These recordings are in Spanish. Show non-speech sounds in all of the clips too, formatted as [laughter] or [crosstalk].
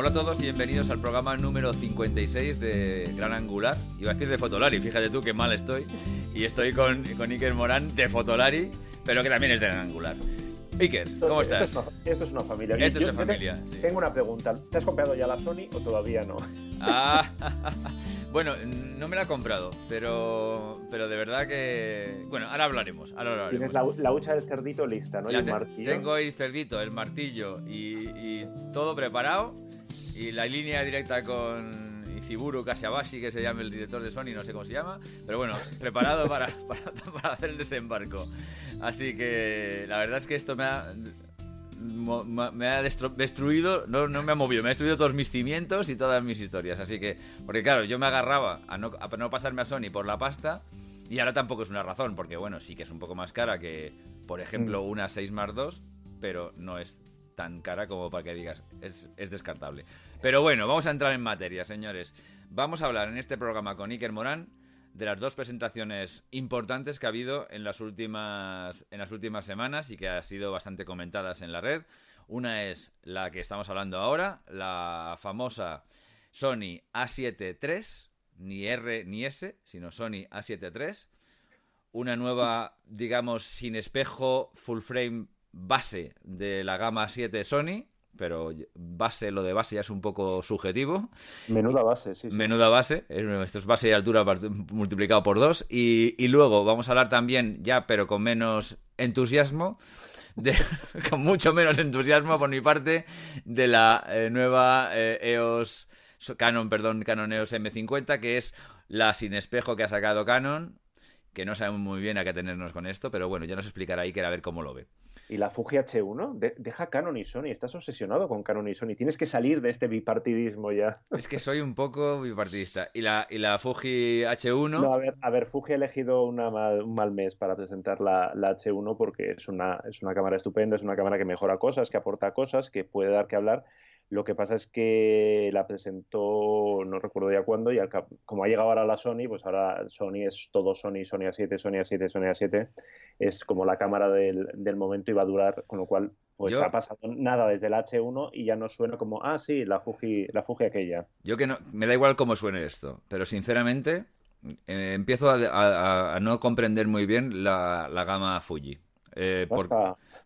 Hola a todos y bienvenidos al programa número 56 de Gran Angular. Iba a decir de Fotolari, fíjate tú qué mal estoy. Y estoy con, con Iker Morán de Fotolari, pero que también es de Gran Angular. Iker, ¿cómo estás? Esto es, esto es una familia. Esto es Yo- una yo te- familia, sí. Tengo una pregunta. ¿Te has comprado ya la Sony o todavía no? Ah, [laughs] bueno, no me la he comprado, pero, pero de verdad que... Bueno, ahora hablaremos. Ahora hablaremos. Tienes la, la hucha del cerdito lista, ¿no? Y el martillo. tengo ahí cerdito, el martillo y, y todo preparado. Y la línea directa con Iziburu Kashabashi, que se llama el director de Sony, no sé cómo se llama. Pero bueno, preparado para, [laughs] para, para hacer el desembarco. Así que la verdad es que esto me ha, me ha destruido, no, no me ha movido, me ha destruido todos mis cimientos y todas mis historias. Así que, porque claro, yo me agarraba a no, a no pasarme a Sony por la pasta. Y ahora tampoco es una razón, porque bueno, sí que es un poco más cara que, por ejemplo, una 6 más 2, pero no es tan cara como para que digas, es, es descartable. Pero bueno, vamos a entrar en materia, señores. Vamos a hablar en este programa con Iker Morán de las dos presentaciones importantes que ha habido en las últimas, en las últimas semanas y que han sido bastante comentadas en la red. Una es la que estamos hablando ahora, la famosa Sony A7 III, ni R ni S, sino Sony A7 III. Una nueva, digamos, sin espejo, full frame base de la gama 7 Sony, pero base, lo de base ya es un poco subjetivo. Menuda base, sí. sí. Menuda base, es- esto es base y altura multiplicado por dos. Y, y luego vamos a hablar también, ya pero con menos entusiasmo, de, [laughs] con mucho menos entusiasmo por mi parte, de la eh, nueva eh, EOS, Canon, perdón, Canon EOS M50, que es la sin espejo que ha sacado Canon, que no sabemos muy bien a qué tenernos con esto, pero bueno, ya nos explicará Iker a ver cómo lo ve. Y la Fuji H1, de- deja Canon y Sony. Estás obsesionado con Canon y Sony. Tienes que salir de este bipartidismo ya. Es que soy un poco bipartidista. Y la, y la Fuji H1... No, a ver, a ver, Fuji ha elegido una mal- un mal mes para presentar la, la H1 porque es una, es una cámara estupenda, es una cámara que mejora cosas, que aporta cosas, que puede dar que hablar. Lo que pasa es que la presentó, no recuerdo ya cuándo, y al como ha llegado ahora la Sony, pues ahora Sony es todo Sony, Sony A7, Sony A7, Sony A7. Es como la cámara del, del momento y va a durar, con lo cual pues Yo- ha pasado nada desde la H1 y ya no suena como, ah, sí, la Fuji, la Fuji aquella. Yo que no, me da igual cómo suene esto, pero sinceramente eh, empiezo a, a- a no comprender muy bien la, la gama Fuji. Eh, por-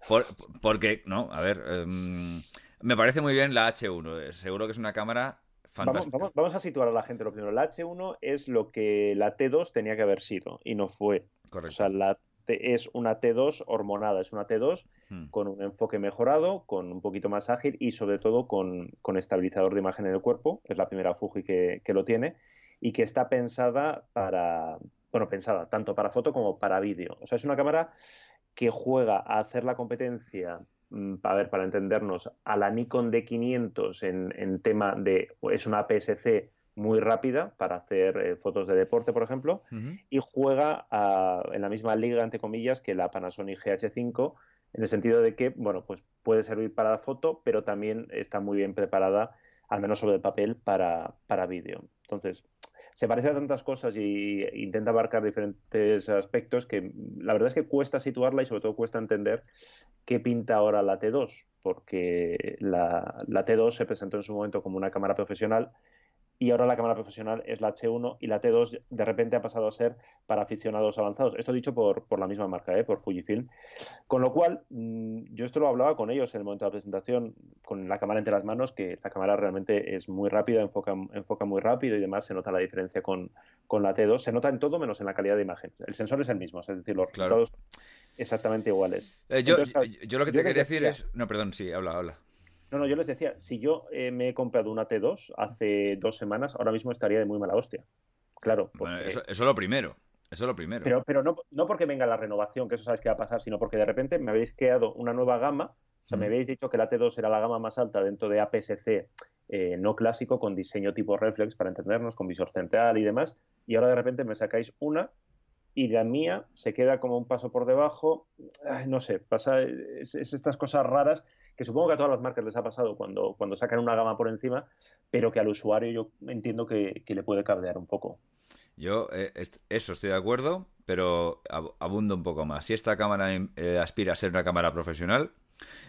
por- porque, no, a ver, em, me parece muy bien la H1. eh, Seguro que es una cámara Vamos, fantástica. vamos- vamos a situar a la gente lo primero. La H1 es lo que la T2 tenía que haber sido y no fue. O Correcto. sea, la T es una T2 hormonada, es una T2 Hmm. con un enfoque mejorado, con un poquito más ágil y sobre todo con, con estabilizador de imagen en el cuerpo. Es la primera Fuji que, que lo tiene y que está pensada para, bueno, pensada tanto para foto como para vídeo. O sea, es una cámara que juega a hacer la competencia, a ver, para entendernos, a la Nikon D500 en, en tema de, es una APS-C muy rápida para hacer eh, fotos de deporte, por ejemplo, y juega a- en la misma liga, entre comillas, que la Panasonic GH5, en el sentido de que, bueno, pues puede servir para la foto, pero también está muy bien preparada, al menos sobre el papel, para, para vídeo. Entonces, se parece a tantas cosas y intenta abarcar diferentes aspectos que la verdad es que cuesta situarla y sobre todo cuesta entender qué pinta ahora la T2, porque la, la T2 se presentó en su momento como una cámara profesional y ahora la cámara profesional es la H1 y la T2 de repente ha pasado a ser para aficionados avanzados. Esto dicho por, por la misma marca, ¿eh? por Fujifilm. Con lo cual, mm, yo esto lo hablaba con ellos en el momento de la presentación, con la cámara entre las manos, que la cámara realmente es muy rápida, enfoca, enfoca muy rápido y demás, se nota la diferencia con, con la T2. Se nota en todo menos en la calidad de imagen. El sensor es el mismo, es decir, los Claro. resultados exactamente iguales. Eh, yo, Entonces, yo- yo lo que te quería decir es... No, perdón, sí, habla, habla. No, no, yo les decía, si yo eh, me he comprado una T2 hace dos semanas, ahora mismo estaría de muy mala hostia. Claro, Bueno, eso, eso es lo primero. Eso es lo primero. pero, pero no, no porque venga la renovación, que eso sabes que va a pasar, sino porque de repente me habéis creado una nueva gama. O sea, me habéis dicho que la T2 era la gama más alta dentro de APS-C eh, no clásico, con diseño tipo reflex, para entendernos, con visor central y demás. Y ahora de repente me sacáis una y la mía se queda como un paso por debajo. no sé, pasa es, estas cosas raras que supongo que a todas las marcas les ha pasado cuando, cuando sacan una gama por encima, pero que al usuario yo entiendo que, le puede cabrear un poco. Yo, eh, eso estoy de acuerdo, pero abundo un poco más. Si esta cámara eh, aspira a ser una cámara profesional,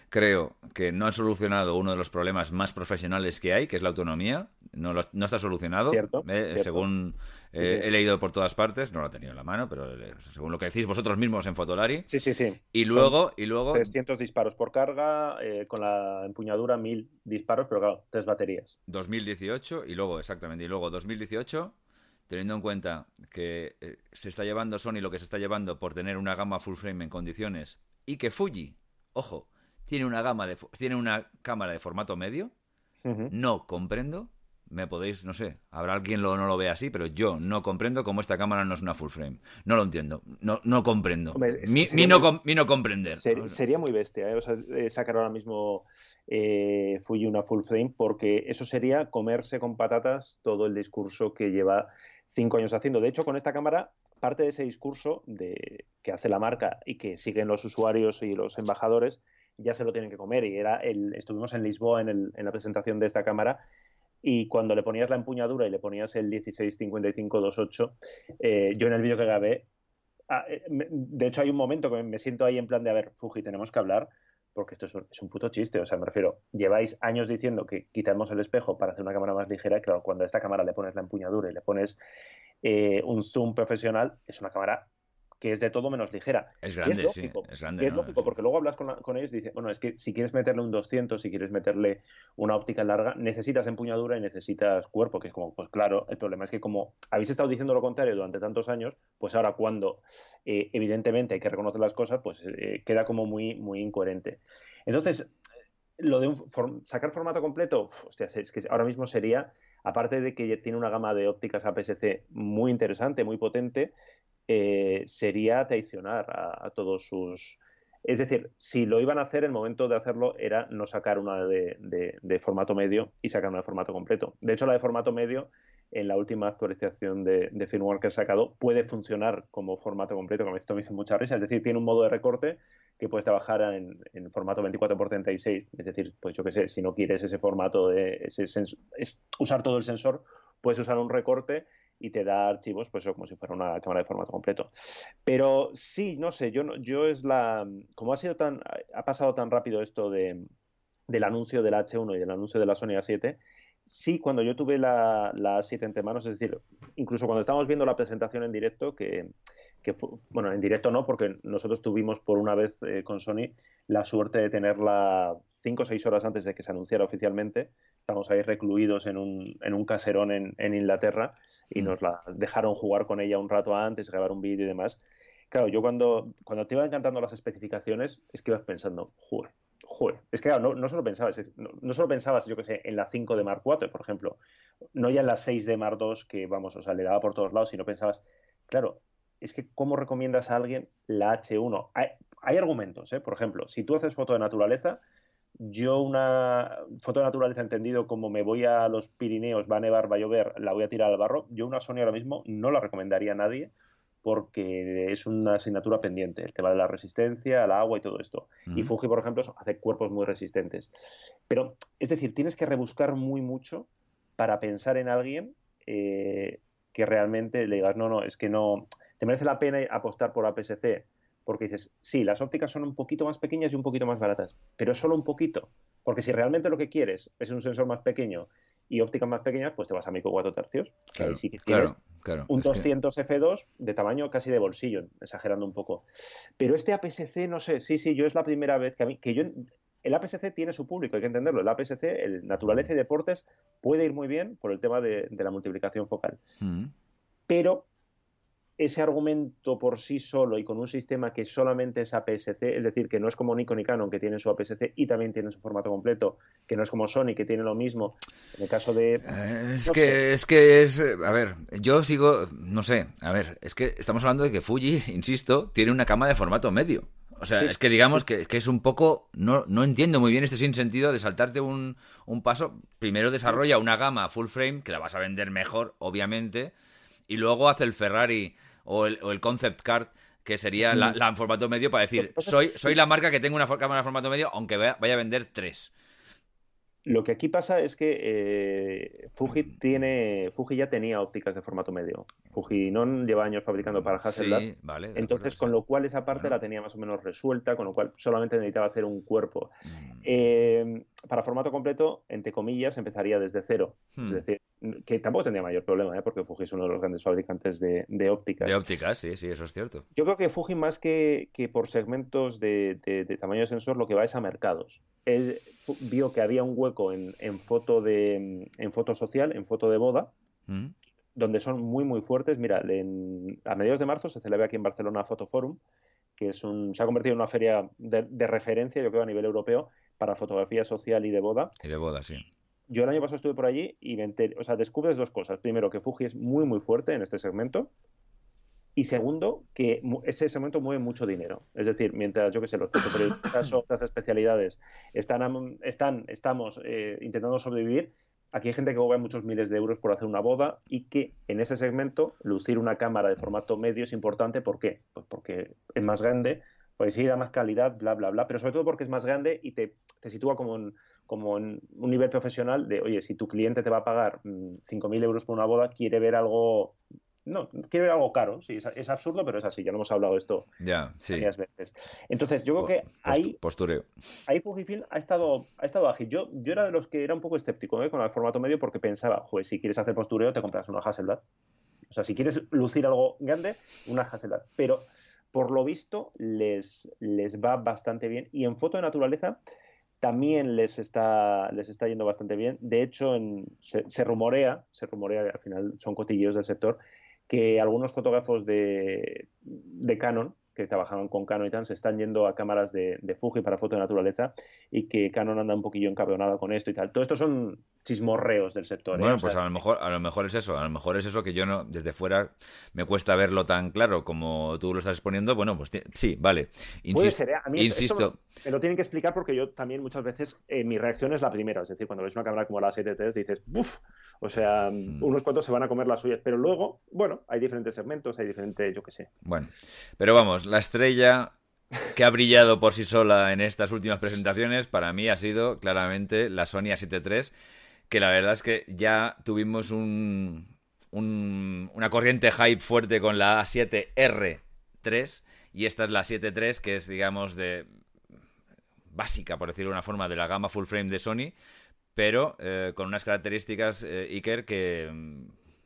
Creo que no han solucionado uno de los problemas más profesionales que hay, que es la autonomía. No, no está solucionado. Eh, según eh, he leído por todas partes, no lo he tenido en la mano, pero eh, según lo que decís vosotros mismos en Fotolari. Sí, sí, sí. Y luego. y luego 300 disparos por carga, con la empuñadura 1000 disparos, pero claro, tres baterías. 2018 y luego, exactamente, y luego 2018 teniendo en cuenta que se está llevando Sony lo que se está llevando por tener una gama full frame en condiciones y que Fuji, ojo, tiene una gama de tiene una cámara de formato medio. No comprendo. Me podéis, no sé, habrá alguien lo no lo ve así, pero yo no comprendo cómo esta cámara no es una full frame. No lo entiendo. No, no comprendo. mi, no, comprender. sería muy bestia, ¿eh? o sea, eh, sacar ahora mismo eh, Fuji una full frame, porque eso sería comerse con patatas todo el discurso que lleva cinco años haciendo. De hecho, con esta cámara, parte de ese discurso de, que hace la marca y que siguen los usuarios y los embajadores ya se lo tienen que comer. Y era el, estuvimos en Lisboa en, la presentación de esta cámara y cuando le ponías la empuñadura y le ponías el 165528, eh, yo en el vídeo que grabé, ah, eh, de hecho hay un momento que me siento ahí en plan de, a ver, Fuji, tenemos que hablar, porque esto es un, puto chiste, o sea, me refiero, lleváis años diciendo que quitamos el espejo para hacer una cámara más ligera, y claro, cuando a esta cámara le pones la empuñadura y le pones eh, un zoom profesional, es una cámara que es de todo menos ligera. Es grande, sí. Es grande. es lógico, porque luego hablas con, ellos y dices, bueno, es que si quieres meterle un 200, si quieres meterle una óptica larga, necesitas empuñadura y necesitas cuerpo, que es como, pues claro, el problema es que como habéis estado diciendo lo contrario durante tantos años, pues ahora cuando eh, evidentemente hay que reconocer las cosas, pues eh, queda como muy, muy incoherente. Entonces, lo de sacar formato completo, hostia, es que ahora mismo sería aparte de que tiene una gama de ópticas APS-C muy interesante, muy potente, eh, sería traicionar a, todos sus... Es decir, si lo iban a hacer, el momento de hacerlo era no sacar una de, formato medio y sacar una de formato completo. De hecho, la de formato medio, en la última actualización de, firmware que ha sacado, puede funcionar como formato completo, como esto me hizo mucha risa. Es decir, tiene un modo de recorte que puedes trabajar en, formato 24x36. Es decir, pues yo qué sé, si no quieres ese formato de ese usar todo el sensor, puedes usar un recorte y te da archivos, pues eso, como si fuera una cámara de formato completo. Pero sí, no sé, yo, yo es la. Como ha sido tan. Ha pasado tan rápido esto de, del anuncio del H1 y del anuncio de la Sony A7, sí, cuando yo tuve la, la A7 entre manos, es decir, incluso cuando estábamos viendo la presentación en directo, que, que bueno, en directo no, porque nosotros tuvimos por una vez eh, con Sony la suerte de tenerla cinco o seis horas antes de que se anunciara oficialmente. Estamos ahí recluidos en un, en un caserón en, en Inglaterra y mm. nos la dejaron jugar con ella un rato antes, grabar un vídeo y demás. Claro, yo cuando, cuando te iban encantando las especificaciones, es que ibas pensando, joder, joder, es que claro, no, no solo pensabas, no, no, solo pensabas, yo que sé, en la 5 de Mark 4, por ejemplo, no ya en la 6 de Mark 2, que vamos, o sea, le daba por todos lados, sino pensabas, claro, es que ¿cómo recomiendas a alguien la H1? Hay, hay argumentos, ¿eh? Por ejemplo, si tú haces foto de naturaleza, yo una foto de naturaleza entendido como me voy a los Pirineos, va a nevar, va a llover, la voy a tirar al barro, yo una Sony ahora mismo no la recomendaría a nadie porque es una asignatura pendiente, el tema de la resistencia al agua y todo esto. Y Fuji, por ejemplo, hace cuerpos muy resistentes. Pero, es decir, tienes que rebuscar muy mucho para pensar en alguien eh, que realmente le digas, no, no, es que no, te merece la pena apostar por APS-C porque dices, sí, las ópticas son un poquito más pequeñas y un poquito más baratas, pero solo un poquito. Porque si realmente lo que quieres es un sensor más pequeño y ópticas más pequeñas, pues te vas a micro 4 tercios. Claro, claro, claro, un 200 F2 de tamaño casi de bolsillo, exagerando un poco. Pero este APS-C, no sé, sí, sí, yo es la primera vez que a mí, que yo, el APS-C tiene su público, hay que entenderlo. El APS-C, el naturaleza y deportes, puede ir muy bien por el tema de, la multiplicación focal. Mm. Pero ese argumento por sí solo y con un sistema que solamente es APS-C, es decir, que no es como Nikon y Canon que tienen su APS-C y también tienen su formato completo, que no es como Sony que tiene lo mismo. En el caso de eh, es que es que es a ver, yo sigo, no sé, a ver, es que estamos hablando de que Fuji, [laughs] insisto, tiene una cama de formato medio. O sea, es que digamos que, que, es un poco. No, no entiendo muy bien este sinsentido de saltarte un, un paso. Primero desarrolla una gama full frame, que la vas a vender mejor, obviamente. Y luego hace el Ferrari o el, o el concept card, que sería la, la en formato medio para decir, Entonces, soy, soy la marca que tengo una cámara en formato medio, aunque vaya, vaya a vender tres. Lo que aquí pasa es que eh, Fuji tiene, Fuji ya tenía ópticas de formato medio. Fuji no lleva años fabricando para Hasselblad. Sí, vale. Entonces, con lo cual esa parte Bueno. la tenía más o menos resuelta, con lo cual solamente necesitaba hacer un cuerpo. Mm. Eh, para formato completo, entre comillas, empezaría desde cero. Es Hmm. decir, que tampoco tendría mayor problema, ¿eh? porque Fuji es uno de los grandes fabricantes de, de ópticas. De ópticas, sí, sí, eso es cierto. Yo creo que Fuji, más que, que por segmentos de, de- de tamaño de sensor, lo que va es a mercados. Él vio que había un hueco en, en foto de, en foto social, en foto de boda, Mm. donde son muy, muy fuertes. Mira, en- a mediados de marzo se celebra aquí en Barcelona Fotoforum, que es un, se ha convertido en una feria de, de referencia, yo creo, a nivel europeo para fotografía social y de boda. Y de boda, sí. Yo el año pasado estuve por allí y me enteré- o sea, descubres dos cosas. Primero, que Fuji es muy, muy fuerte en este segmento. Y segundo, que ese segmento mueve mucho dinero. Es decir, mientras, yo que sé, los [laughs] fotoperiodistas o otras especialidades están, están estamos eh, intentando sobrevivir, aquí hay gente que cobra muchos miles de euros por hacer una boda y que en ese segmento lucir una cámara de formato medio es importante. ¿Por qué? Pues porque es más grande, pues sí da más calidad, bla, bla, bla, pero sobre todo porque es más grande y te, te sitúa como en, como en un nivel profesional de, oye, si tu cliente te va a pagar mm, 5.000 euros por una boda, quiere ver algo... No, quiere ver algo caro, sí, es, es absurdo, pero es así, ya lo hemos hablado de esto Ya, sí. varias veces. Entonces, yo creo que ahí, Postureo. ahí Fujifilm ha estado, ha estado ágil. Yo, yo era de los que era un poco escéptico ¿eh? con el formato medio porque pensaba, joder, si quieres hacer postureo, te compras una Hasselblad. O sea, si quieres lucir algo grande, una Hasselblad. Pero por lo visto les, les va bastante bien. Y en foto de naturaleza también les está, les está yendo bastante bien. De hecho, en- se, rumorea, se rumorea, al final son cotilleos del sector, que algunos fotógrafos de, de Canon, que trabajaban con Canon y tal, se están yendo a cámaras de, de Fuji para foto de naturaleza y que Canon anda un poquillo encabronada con esto y tal. Todo esto son chismorreos del sector. ¿eh? Bueno, sea, pues a lo mejor, a lo mejor es eso, a lo mejor es eso que yo no, desde fuera me cuesta verlo tan claro como tú lo estás exponiendo. Bueno, pues sí, vale. Puede Insisto, ser, ¿eh? A mí insisto. esto me lo tienen que explicar porque yo también muchas veces eh, mi reacción es la primera. Es decir, cuando ves una cámara como la 7 dices, ¡buf! O sea, Mm. unos cuantos se van a comer las suyas. Pero luego, bueno, hay diferentes segmentos, hay diferentes, yo qué sé. Bueno, pero vamos, la estrella que ha brillado por sí sola en estas últimas presentaciones para mí ha sido claramente la Sony A7 III, que la verdad es que ya tuvimos un, un- una corriente hype fuerte con la A7R3 y esta es la 7 III que es digamos de básica, por decirlo de una forma, de la gama full frame de Sony, pero eh, con unas características eh, Iker que,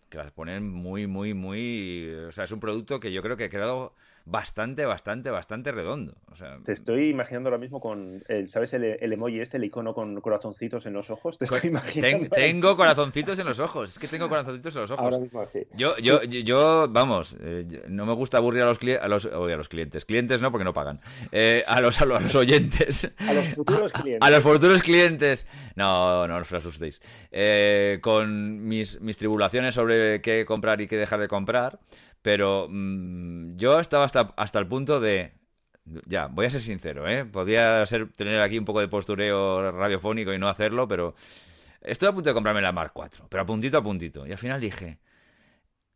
que las ponen muy, muy, muy... O sea, es un producto que yo creo que ha quedado bastante, bastante, bastante redondo. O sea, Te estoy imaginando ahora mismo con, el, ¿sabes? El, el emoji este, el icono con corazoncitos en los ojos. Te estoy ten- imaginando. tengo corazoncitos en los ojos. Es que tengo corazoncitos en los ojos. Ahora mismo. Yo, yo, yo, yo, vamos, eh, no me gusta aburrir a los, a los, a los clientes. Clientes no, porque no pagan. Eh, a, los, a, los, a los oyentes. A los futuros [laughs] clientes. A los futuros clientes. No, no os asustéis. Eh, con mis, mis tribulaciones sobre qué comprar y qué dejar de comprar. Pero mm, yo estaba hasta, hasta el punto de. Ya, voy a ser sincero, ¿eh? Podría ser, tener aquí un poco de postureo radiofónico y no hacerlo, pero. Estoy a punto de comprarme la Mark IV, pero a puntito a puntito. Y al final dije.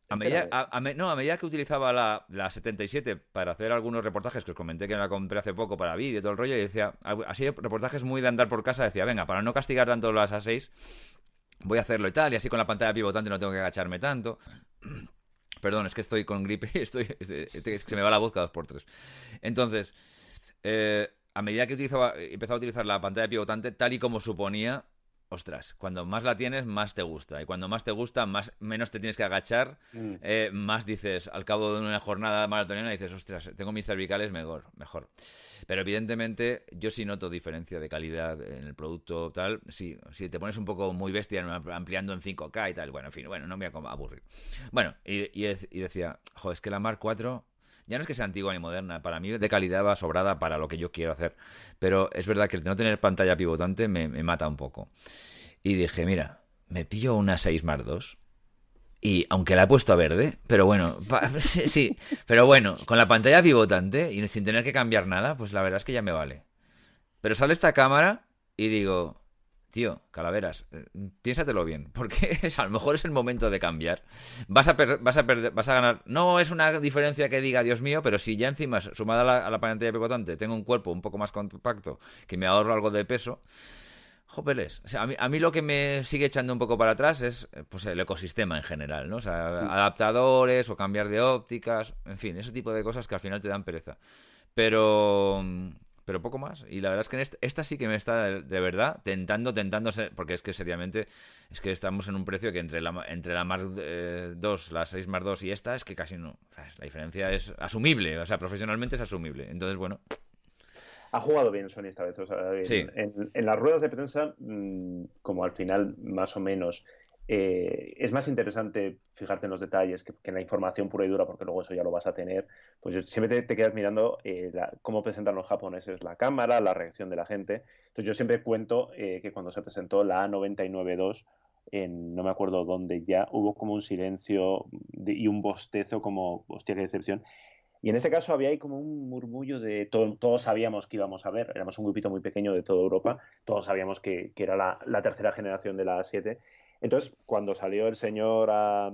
A medida, a- a me- no, a medida que utilizaba la, la 77 para hacer algunos reportajes que os comenté que la compré hace poco para vídeo y todo el rollo, y decía, así reportajes muy de andar por casa, decía, venga, para no castigar tanto las A6, voy a hacerlo y tal, y así con la pantalla pivotante no tengo que agacharme tanto. Perdón, es que estoy con gripe y estoy, [laughs] es que se me va la voz cada dos por tres. Entonces, eh, a medida que utilizaba, empezaba a utilizar la pantalla pivotante, tal y como suponía, ostras, cuando más la tienes, más te gusta. Y cuando más te gusta, más, menos te tienes que agachar, Mm. eh, más dices, al cabo de una jornada maratoniana, dices, ostras, tengo mis cervicales mejor, mejor. Pero evidentemente yo sí noto diferencia de calidad en el producto tal. Si, si te pones un poco muy bestia ampliando en 5K y tal, bueno, en fin, bueno, no me voy a aburrir. Bueno, y, y, y decía, jo, es que la Mark IV ya no es que sea antigua ni moderna, para mí de calidad va sobrada para lo que yo quiero hacer. Pero es verdad que el no tener pantalla pivotante me, mata un poco. Y dije, mira, me pillo una 6 más 2. Y aunque la he puesto a verde, pero bueno, [laughs] sí, pero bueno, con la pantalla pivotante y sin tener que cambiar nada, pues la verdad es que ya me vale. Pero sale esta cámara y digo, tío, calaveras, eh, piénsatelo bien, [laughs] porque es, a lo mejor es el momento de cambiar. Vas a, vas, a vas a ganar. No es una diferencia que diga, Dios mío, pero si ya encima, sumada a la, a la pantalla pivotante, tengo un cuerpo un poco más compacto, que me ahorro algo de peso. Jopeles. O sea, a, mí, a, mí, lo que me sigue echando un poco para atrás es pues, el ecosistema en general, ¿no? O sea, adaptadores o cambiar de ópticas, en fin, ese tipo de cosas que al final te dan pereza. Pero pero poco más. Y la verdad es que esta, sí que me está de, verdad tentando, tentando, porque es que seriamente, es que estamos en un precio que entre la, entre la Mark 2, eh, la 6 Mark 2 y esta es que casi no. la diferencia es asumible, o sea, profesionalmente es asumible. Entonces, bueno. Ha jugado bien Sony esta vez. O sea, en, en, las ruedas de prensa, mm, como al final más o menos eh, es más interesante fijarte en los detalles que, en la información pura y dura, porque luego eso ya lo vas a tener. Pues siempre te, quedas mirando eh, cómo presentan los japoneses la cámara, la reacción de la gente. Entonces yo siempre cuento eh, que cuando se presentó la A992, en no me acuerdo dónde ya, hubo como un silencio y un bostezo como, hostia, qué decepción. Y en este caso había ahí como un murmullo de todos sabíamos que íbamos a ver, éramos un grupito muy pequeño de toda Europa, todos sabíamos que, era la, la, tercera generación de la A7 entonces, cuando salió el señor a,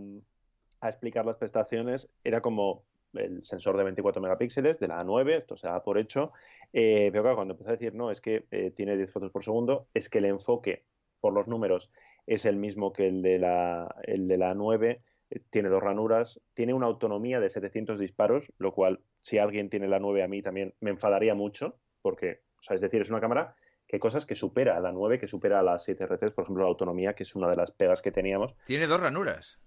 explicar las prestaciones, era como el sensor de 24 megapíxeles de la A9, esto se da por hecho, eh, pero claro, cuando empezó a decir, no, es que eh, tiene 10 fotos por segundo, es que el enfoque por los números es el mismo que el de la, el de la 9, eh, tiene dos ranuras, tiene una autonomía de 700 disparos, lo cual, si alguien tiene la 9 a mí también me enfadaría mucho, porque, o sea, es decir, es una cámara que cosas que supera a la 9, que supera a la 7 RC, por ejemplo, la autonomía, que es una de las pegas que teníamos. Tiene dos ranuras.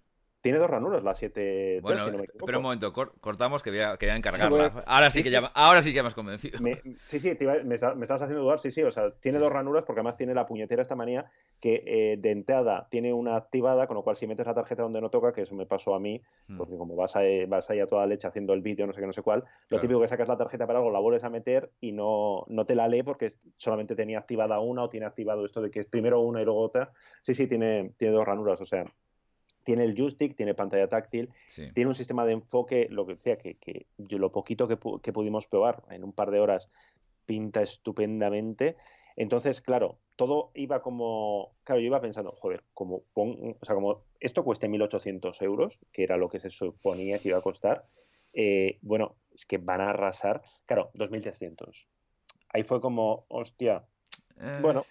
Tiene dos ranuras, la 7 Bueno, pero un momento, cortamos que voy a, que voy a encargarla. ahora, sí, que ya, ahora sí que me has convencido. sí, sí, me, estabas haciendo dudar, sí, sí, o sea, tiene dos ranuras porque además tiene la puñetera esta manía que eh, de entrada tiene una activada, con lo cual si metes la tarjeta donde no toca, que eso me pasó a mí, hmm. porque como vas, a, vas ahí a toda leche haciendo el vídeo, no sé qué, no sé cuál, lo típico que sacas la tarjeta para algo, la vuelves a meter y no, no te la lee porque solamente tenía activada una o tiene activado esto de que es primero una y luego otra. Sí, sí, tiene, tiene dos ranuras, o sea, tiene el joystick, tiene pantalla táctil, tiene un sistema de enfoque, lo que decía, que, que lo poquito que, pudimos probar en un par de horas pinta estupendamente. Entonces, claro, todo iba como, claro, yo iba pensando, joder, como, o sea, como esto cueste 1.800 euros, que era lo que se suponía que iba a costar, eh, bueno, es que van a arrasar, claro, 2.300. Ahí fue como, hostia, eh, bueno,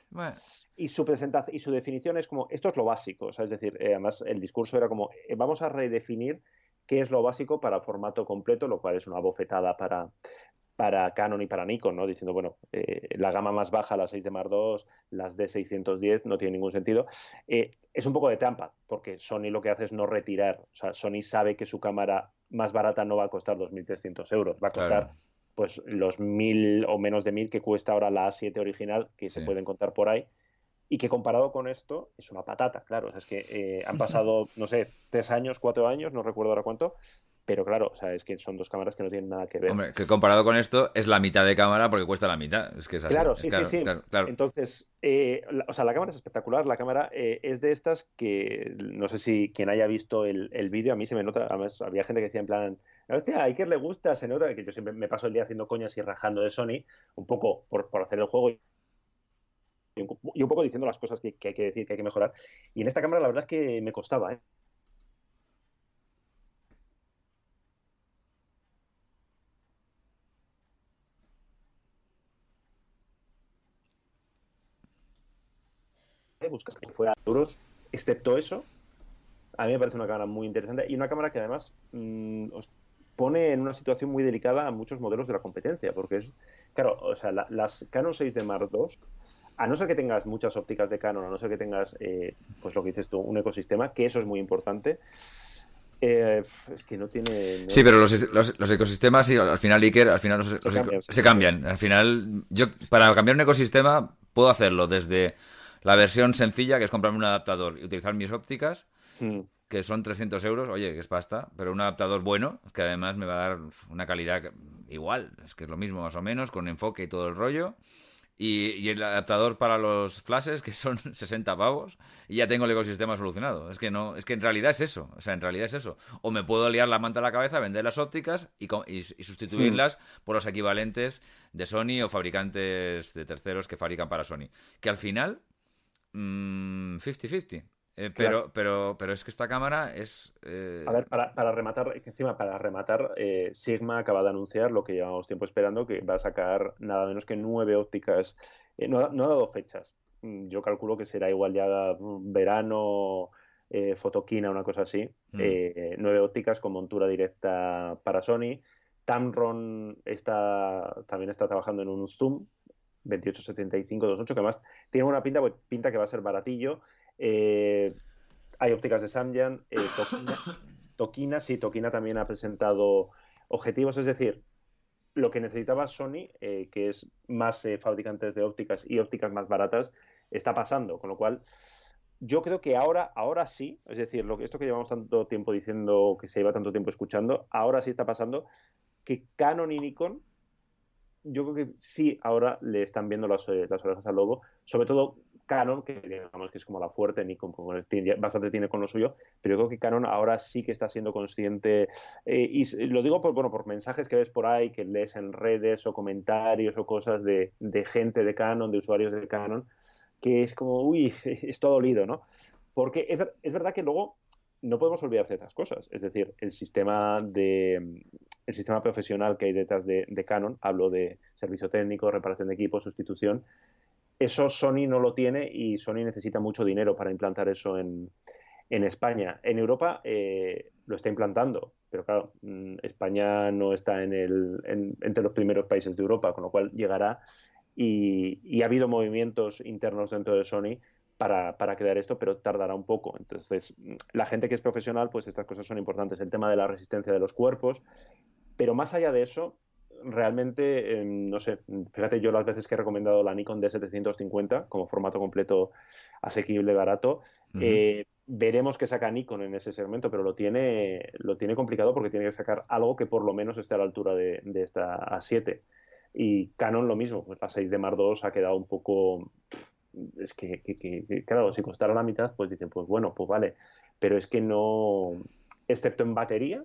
y su presentación y su definición es como esto es lo básico, o sea, es decir, eh, además el discurso era como eh, vamos a redefinir qué es lo básico para formato completo, lo cual es una bofetada para, para Canon y para Nikon, ¿no? Diciendo, bueno, la gama más baja, las 6 de Mark II, las D610, no tiene ningún sentido. es un poco de trampa, porque Sony lo que hace es no retirar. O sea, Sony sabe que su cámara más barata no va a costar 2.300 euros, va a costar pues los mil o menos de mil que cuesta ahora la A7 original, que se pueden contar por ahí, y que comparado con esto es una patata, claro. O sea, es que eh, han [laughs] pasado, no sé, tres años, cuatro años, no recuerdo ahora cuánto, pero claro, o sea, es que son dos cámaras que no tienen nada que ver. Hombre, que comparado con esto es la mitad de cámara porque cuesta la mitad. Es que es así. Claro, sí, sí, sí. Entonces, eh, o sea, la cámara es espectacular. La cámara eh, es de estas que no sé si quien haya visto el, el vídeo, a mí se me nota. Además, había gente que decía en plan, hostia, a Iker le gusta, se nota que yo siempre me paso el día haciendo coñas y rajando de Sony, un poco por, por hacer el juego y un, poco diciendo las cosas que, hay que decir, que hay que mejorar. Y en esta cámara la verdad es que me costaba, ¿eh? buscas que fuera duros, excepto eso, a mí me parece una cámara muy interesante y una cámara que además mm, os pone en una situación muy delicada a muchos modelos de la competencia, porque es, claro, o sea, las Canon 6 de Mark II, a no ser que tengas muchas ópticas de Canon, a no ser que tengas, eh, pues lo que dices tú, un ecosistema, que eso es muy importante, eh, es que no tiene. Sí, pero los, los, ecosistemas, sí, al final, Iker, al final se, cambian, Al final, yo para cambiar un ecosistema puedo hacerlo desde la versión sencilla, que es comprarme un adaptador y utilizar mis ópticas, hmm. Que son 300 euros, oye, que es pasta, pero un adaptador bueno, que además me va a dar una calidad igual, es que es lo mismo más o menos, con enfoque y todo el rollo. Y, el adaptador para los flashes, que son [laughs] 60 pavos, y ya tengo el ecosistema solucionado. Es que no, es que en realidad es eso. O sea, en realidad es eso. O me puedo liar la manta a la cabeza, vender las ópticas y, y, sustituirlas por los equivalentes de Sony o fabricantes de terceros que fabrican para Sony. Que al final 50-50. Mm, eh, pero, pero, pero es que esta cámara es. Eh, a ver, para, para rematar, encima, para rematar, eh, Sigma acaba de anunciar lo que llevamos tiempo esperando, que va a sacar nada menos que nueve ópticas. No, no, ha dado fechas. Mm, yo calculo que será igual ya verano, fotoquina, una cosa así. Mm. nueve ópticas con montura directa para Sony. Tamron está, también está trabajando en un zoom 2875-28, que además tiene una pinta, pues, pinta que va a ser baratillo eh, hay ópticas de Samyang, eh, Tokina, [coughs] sí, Tokina también ha presentado objetivos, es decir, lo que necesitaba Sony, eh, que es más fabricantes de ópticas y ópticas más baratas, está pasando, con lo cual yo creo que ahora, ahora sí, es decir, lo que, esto que llevamos tanto tiempo diciendo, que se lleva tanto tiempo escuchando, ahora sí está pasando que Canon y Nikon, yo creo que sí, ahora le están viendo las, las orejas al lobo, sobre todo Canon, que digamos que es como la fuerte, Nikon bastante tiene con lo suyo, pero yo creo que Canon ahora sí que está siendo consciente, eh, y lo digo por, bueno, por mensajes que ves por ahí, que lees en redes o comentarios o cosas de, gente de Canon, de usuarios de Canon, que es como, uy, [laughs] es todo dolido, ¿no? Porque es, es verdad que luego no podemos olvidar ciertas cosas. Es decir, el sistema de el sistema profesional que hay detrás de, de, Canon, hablo de servicio técnico, reparación de equipo, sustitución, eso Sony no lo tiene y Sony necesita mucho dinero para implantar eso en, España. En Europa eh, lo está implantando, pero claro, mm, España no está entre los primeros países de Europa, con lo cual llegará y, ha habido movimientos internos dentro de Sony para, para, crear esto, pero tardará un poco. Entonces, mm, la gente que es profesional, pues estas cosas son importantes. El tema de la resistencia de los cuerpos, pero más allá de eso, realmente, em, no sé, fíjate yo las veces que he recomendado la Nikon D750 como formato completo asequible, barato, eh, veremos qué saca Nikon en ese segmento, pero lo tiene, lo tiene complicado porque tiene que sacar algo que por lo menos esté a la altura de, esta A7. Y Canon lo mismo, pues la 6 de Mar 2 ha quedado un poco... Es que, claro, si costara la mitad, pues dicen, pues bueno, pues vale. Pero es que no, excepto en batería,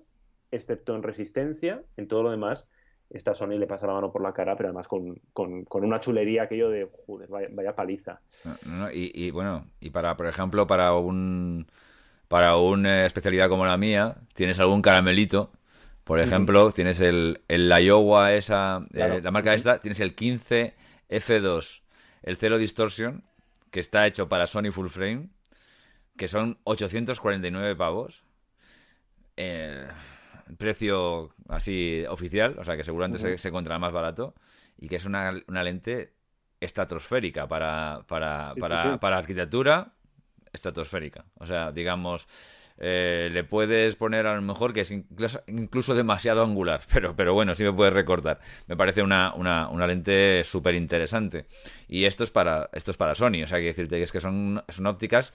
excepto en resistencia, en todo lo demás, esta Sony le pasa la mano por la cara, pero además con, una chulería aquello de, joder, vaya, paliza. y, bueno, y para, por ejemplo, para un para una especialidad como la mía, tienes algún caramelito, por ejemplo, tienes el, el Iowa esa, eh, la marca esta, tienes el 15 F2, el Zero Distortion, que está hecho para Sony Full Frame, que son 849 pavos. Eh, precio así oficial, o sea que seguramente se, se, encontrará más barato, y que es una, lente estratosférica para, para, para, arquitectura estratosférica. O sea, digamos, eh, le puedes poner a lo mejor que es incluso, demasiado angular, [laughs] pero, pero bueno, sí me puedes recortar. Me parece una, una, una lente súper interesante. Y esto es para esto es para Sony, o sea, que decirte que es que son, son ópticas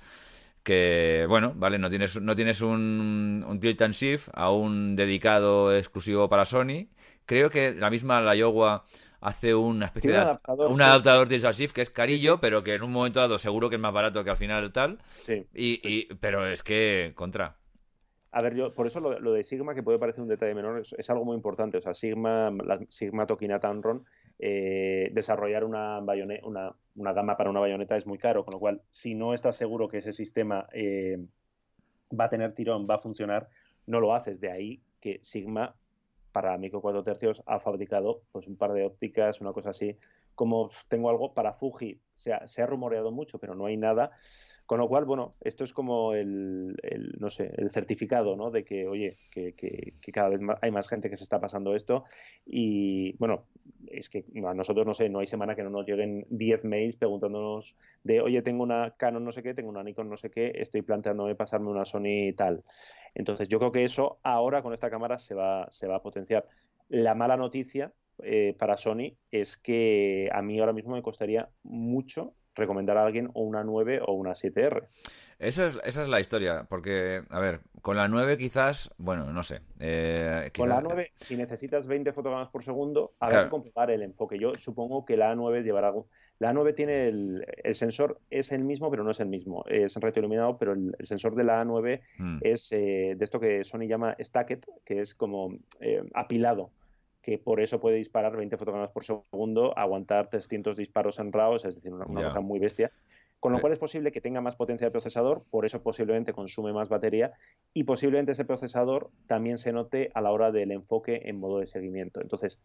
que bueno, vale, no tienes, no tienes un, un tilt and shift aún dedicado exclusivo para Sony. Creo que la misma la Iowa hace una especie de adaptador, un adaptador tilt and shift que es carillo, pero que en un momento dado seguro que es más barato que al final tal. Sí. Y, pero es que contra. A ver, yo por eso lo, de Sigma, que puede parecer un detalle menor, es, algo muy importante. O sea, Sigma, la Sigma Tokina Tamron, eh, desarrollar una, una, una, gama para una bayoneta es muy caro, con lo cual, si no estás seguro que ese sistema eh, va a tener tirón, va a funcionar, no lo haces. De ahí que Sigma, para micro 4 tercios, ha fabricado pues un par de ópticas, una cosa así. Como tengo algo para Fuji, se ha rumoreado mucho, pero no hay nada. Con lo cual, bueno, esto es como el, no sé, el certificado, ¿no? De que, oye, que, cada vez hay más gente que se está pasando esto. Y, bueno, es que a nosotros, no sé, no hay semana que no nos lleguen 10 mails preguntándonos de, oye, tengo una Canon no sé qué, tengo una Nikon no sé qué, estoy planteándome pasarme una Sony tal. Entonces, yo creo que eso ahora con esta cámara se va, se va a potenciar. La mala noticia eh, para Sony es que a mí ahora mismo me costaría mucho recomendar a alguien o una 9 o una 7R. Esa es, esa es la historia, porque, a ver, con la 9 quizás, bueno, no sé. Eh, con la 9, si necesitas 20 fotogramas por segundo, habrá que comprobar el enfoque. Yo supongo que la A9 llevará algo. La A9 tiene el, el, sensor, es el mismo, pero no es el mismo. Es retroiluminado, pero el, sensor de la A9 hmm. es eh, de esto que Sony llama stacked, que es como eh, apilado que por eso puede disparar 20 fotogramas por segundo, aguantar 300 disparos en RAW, es decir, una, cosa muy bestia. Con lo cual es posible que tenga más potencia de procesador, por eso posiblemente consume más batería y posiblemente ese procesador también se note a la hora del enfoque en modo de seguimiento. Entonces,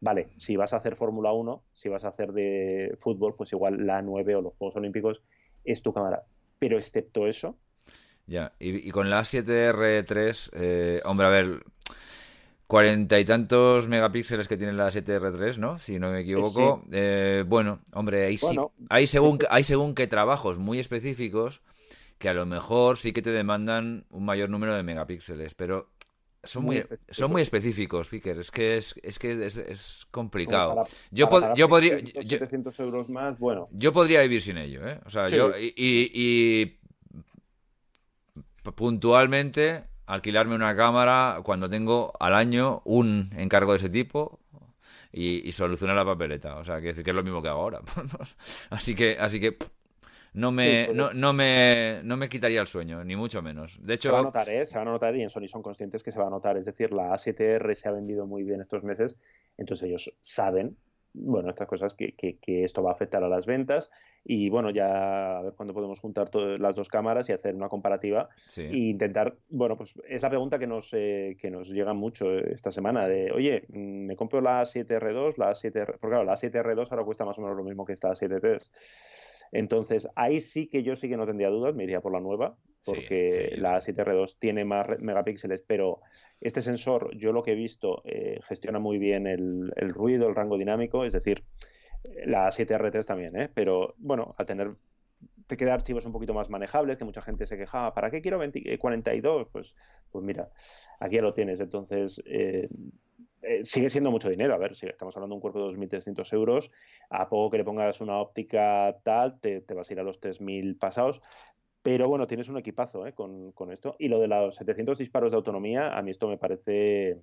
vale, si vas a hacer Fórmula 1, si vas a hacer de fútbol, pues igual la 9 o los Juegos Olímpicos es tu cámara. Pero excepto eso. Ya, y, con la 7R3, eh, hombre, a ver, cuarenta y tantos megapíxeles que tiene la 7R3, ¿no? Si no me equivoco. Eh, bueno, hombre, ahí sí, hay según, hay según qué trabajos muy específicos que a lo mejor sí que te demandan un mayor número de megapíxeles, pero son muy, son muy específicos, Picker. Es que es, es que es, complicado. yo, yo podría. 700 euros más, bueno. Yo podría vivir sin ello, ¿eh? O sea, yo. y puntualmente alquilarme una cámara cuando tengo al año un encargo de ese tipo y, solucionar la papeleta. O sea, que decir que es lo mismo que hago ahora. [laughs] así que, así que no me, pues no, me, no me quitaría el sueño, ni mucho menos. De hecho, se va a notar, ¿eh? Se va a notar y en Sony son conscientes que se va a notar. Es decir, la A7R se ha vendido muy bien estos meses, entonces ellos saben bueno, estas cosas que, que, esto va a afectar a las ventas y bueno, ya a ver cuándo podemos juntar las dos cámaras y hacer una comparativa e intentar, bueno, pues es la pregunta que nos, eh, que nos llega mucho esta semana de, oye, mm, me compro la 7R2, la 7R, porque claro, la 7R2 ahora cuesta más o menos lo mismo que esta 7R3. Entonces, ahí sí que yo sí que no tendría dudas, me iría por la nueva, porque la 7R2 tiene más megapíxeles, pero este sensor, yo lo que he visto, eh, gestiona muy bien el, ruido, el rango dinámico, es decir, la 7R3 también, ¿eh? pero bueno, al tener te queda archivos un poquito más manejables, que mucha gente se quejaba, ¿para qué quiero 42? Eh, pues, pues mira, aquí ya lo tienes. Entonces, eh, sigue siendo mucho dinero. A ver, si estamos hablando de un cuerpo de 2.300 euros, a poco que le pongas una óptica tal, te, te vas a ir a los 3.000 pasados. Pero bueno, tienes un equipazo ¿eh? con, esto. Y lo de los 700 disparos de autonomía, a mí esto me parece.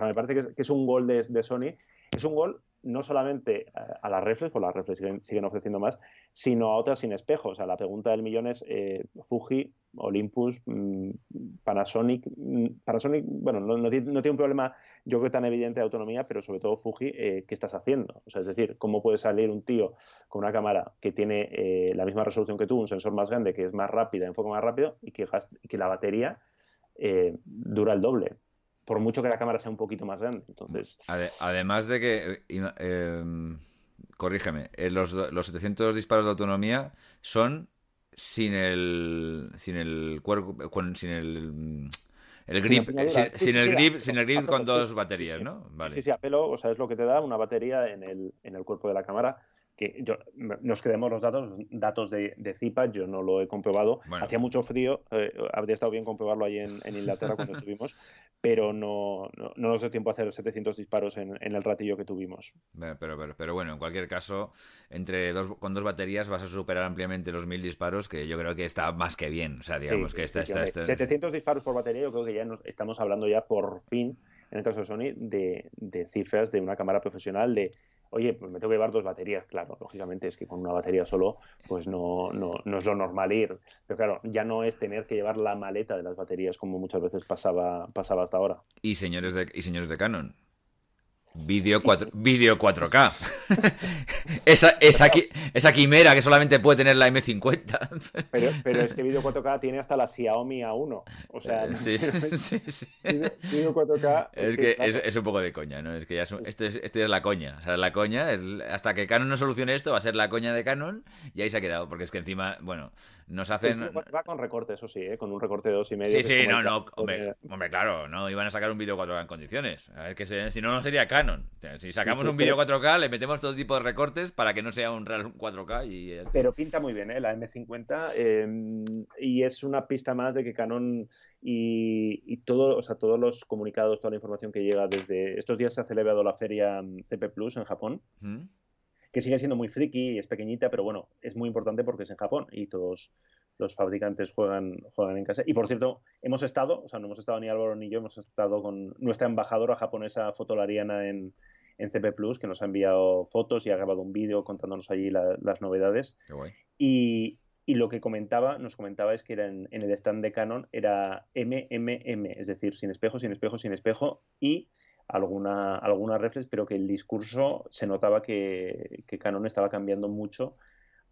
me parece que es, un gol de, de, Sony. Es un gol no solamente a, las reflex, por las reflex siguen, ofreciendo más, sino a otras sin espejos. O sea, la pregunta del millón es eh, Fuji, Olympus, mm, Panasonic. Mm, Panasonic, bueno, no, tiene un problema, yo creo, tan evidente de autonomía, pero sobre todo Fuji, eh, ¿qué estás haciendo? O sea, es decir, ¿cómo puede salir un tío con una cámara que tiene eh, la misma resolución que tú, un sensor más grande, que es más rápida, enfoque más rápido, y que, y que la batería dura el doble? Por mucho que la cámara sea un poquito más grande. Entonces... Además de que, eh, em, corrígeme, eh, los, los 700 disparos de autonomía son sin el sin el cuerpo sin el el grip, sin, el grip, sin el grip con dos baterías, ¿no? Vale. Sí, sí, a pelo, o sea, es lo que te da una batería en el, en el cuerpo de la cámara que yo, nos quedemos los datos, datos de, de Zipa, yo no lo he comprobado. Hacía mucho frío, eh, habría estado bien comprobarlo ahí en, Inglaterra cuando [laughs] estuvimos, pero no, no, nos dio tiempo a hacer 700 disparos en, el ratillo que tuvimos. Pero, pero, pero, bueno, en cualquier caso, entre dos, con dos baterías vas a superar ampliamente los 1000 disparos, que yo creo que está más que bien. O sea, digamos que está, está, 700 disparos por batería, yo creo que ya nos, estamos hablando ya por fin, en el caso de Sony, de, de cifras de una cámara profesional de oye, pues me tengo que llevar dos baterías, claro, lógicamente es que con una batería solo, pues no, no, no, es lo normal ir. Pero claro, ya no es tener que llevar la maleta de las baterías como muchas veces pasaba, pasaba hasta ahora. Y señores de, y señores de Canon, Vídeo 4, vídeo 4K. [laughs] esa, esa, esa, quimera que solamente puede tener la M50. pero, [laughs] pero es que vídeo 4K tiene hasta la Xiaomi A1. O sea, [laughs] sí, sí, sí. Vídeo 4K. Es que es, es, un poco de coña, ¿no? Es que ya es, esto, es, esto es la coña. O sea, la coña es hasta que Canon no solucione esto, va a ser la coña de Canon y ahí se ha quedado. Porque es que encima, bueno, nos hacen. Va con recorte, eso sí, ¿eh? con un recorte de dos y medio. Sí, sí, no, no. Hombre, hombre, claro, no iban a sacar un vídeo 4K en condiciones. A ver, que si no, no sería Canon. Si sacamos un vídeo 4K, le metemos todo tipo de recortes para que no sea un real 4K. Y... Pero pinta muy bien, ¿eh? La M50. Em, y es una pista más de que Canon y, todo, o sea, todos los comunicados, toda la información que llega desde. Estos días se ha celebrado la feria mm, CP Plus en Japón que sigue siendo muy friki y es pequeñita, pero bueno, es muy importante porque es en Japón y todos los fabricantes juegan, juegan en casa. Y por cierto, hemos estado, o sea, no hemos estado ni Álvaro ni yo, hemos estado con nuestra embajadora japonesa fotolariana en, en CP Plus, que nos ha enviado fotos y ha grabado un vídeo contándonos allí las novedades. Y, y, lo que comentaba, nos comentaba es que era en, en, el stand de Canon era MMM, es decir, sin espejo, sin espejo, sin espejo, y alguna, alguna reflex, pero que el discurso se notaba que, que Canon estaba cambiando mucho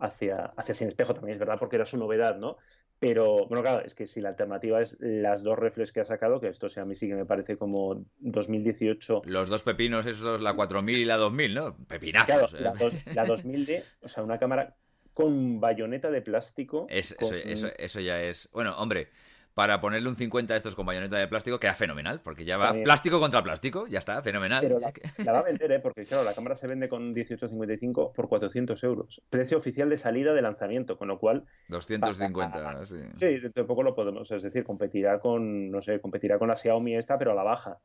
hacia, hacia sin espejo también, es verdad, porque era su novedad, ¿no? Pero, bueno, claro, es que si la alternativa es las dos reflex que ha sacado, que esto sea a mí sí que me parece como 2018. Los dos pepinos, esos, la 4000 y la 2000, ¿no? Pepinazos. Claro, ¿eh? la, dos- la 2000D, o sea, una cámara con bayoneta de plástico. Es- con- eso, eso- eso ya es. Bueno, hombre, para ponerle un 50 a estos con bayoneta de plástico queda fenomenal, porque ya va También. plástico contra plástico, ya está, fenomenal. Pero la, la va a [laughs] vender, ¿eh? Porque, claro, la cámara se vende con 18,55 por 400 euros. Precio oficial de salida de lanzamiento, con lo cual 250, sí. Sí, dentro de poco lo podemos, es decir, competirá con, no sé, competirá con la Xiaomi esta, pero a la baja.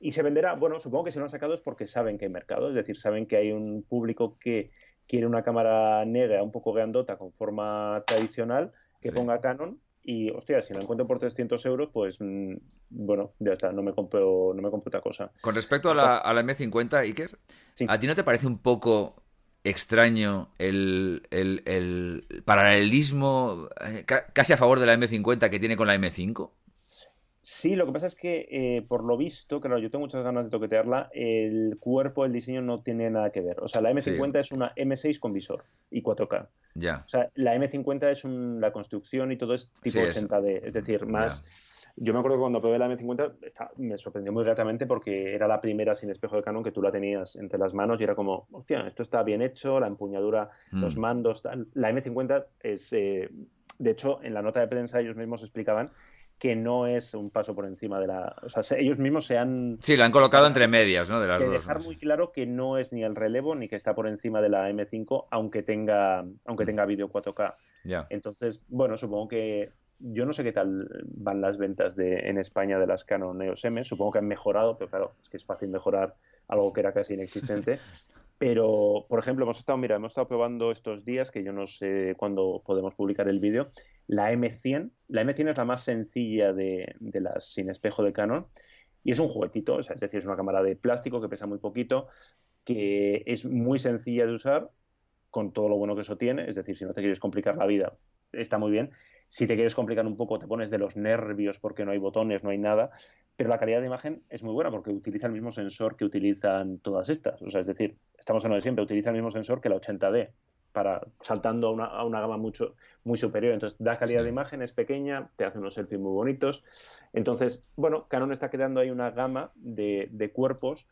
Y se venderá, bueno, supongo que si lo han sacado es porque saben que hay mercado, es decir, saben que hay un público que quiere una cámara negra, un poco grandota, con forma tradicional, que Sí. ponga Canon. Y, hostia, si la encuentro por 300 euros, pues, mm, bueno, ya está, no me compro, no me compro otra cosa. Con respecto a la, a la M50, Iker, Sí. ¿a ti no te parece un poco extraño el, el- el paralelismo eh, ca- casi a favor de la M50 que tiene con la M5? Sí, lo que pasa es que, eh, por lo visto, claro, yo tengo muchas ganas de toquetearla, el cuerpo, el diseño no tiene nada que ver. O sea, la M50 es una M6 con visor y 4K. Ya. O sea, la M50 es un- la construcción y todo es tipo Sí, es- 80D, es decir, más... Yo me acuerdo que cuando probé la M50 está- me sorprendió muy gratamente porque era la primera sin espejo de Canon que tú la tenías entre las manos y era como, hostia, esto está bien hecho, la empuñadura, los Mm. mandos, tal. La M50 es, eh, de hecho, en la nota de prensa ellos mismos explicaban que no es un paso por encima de la... O sea, se- ellos mismos se han Sí, la han colocado entre medias, ¿no? De las de dos. dejar muy claro que no es ni el relevo ni que está por encima de la M5, aunque tenga, aunque tenga vídeo 4K. Ya. Entonces, bueno, supongo que yo no sé qué tal van las ventas de, en España de las Canon EOS M. Supongo que han mejorado, pero claro, es que es fácil mejorar algo que era casi inexistente. [laughs] Pero, por ejemplo, hemos estado, mira, hemos estado probando estos días, que yo no sé cuándo podemos publicar el vídeo, la M100. La M100 es la más sencilla de, de las sin espejo de Canon y es un juguetito, o sea, es decir, es una cámara de plástico que pesa muy poquito, que es muy sencilla de usar con todo lo bueno que eso tiene, es decir, si no te quieres complicar la vida, está muy bien. Si te quieres complicar un poco, te pones de los nervios porque no hay botones, no hay nada, pero la calidad de imagen es muy buena porque utiliza el mismo sensor que utilizan todas estas. O sea, es decir, estamos hablando de siempre, utiliza el mismo sensor que la 80D, para saltando a una, a una gama mucho, muy superior. Entonces, da calidad Sí. de imagen, es pequeña, te hace unos selfies muy bonitos. Entonces, bueno, Canon está creando ahí una gama de, de cuerpos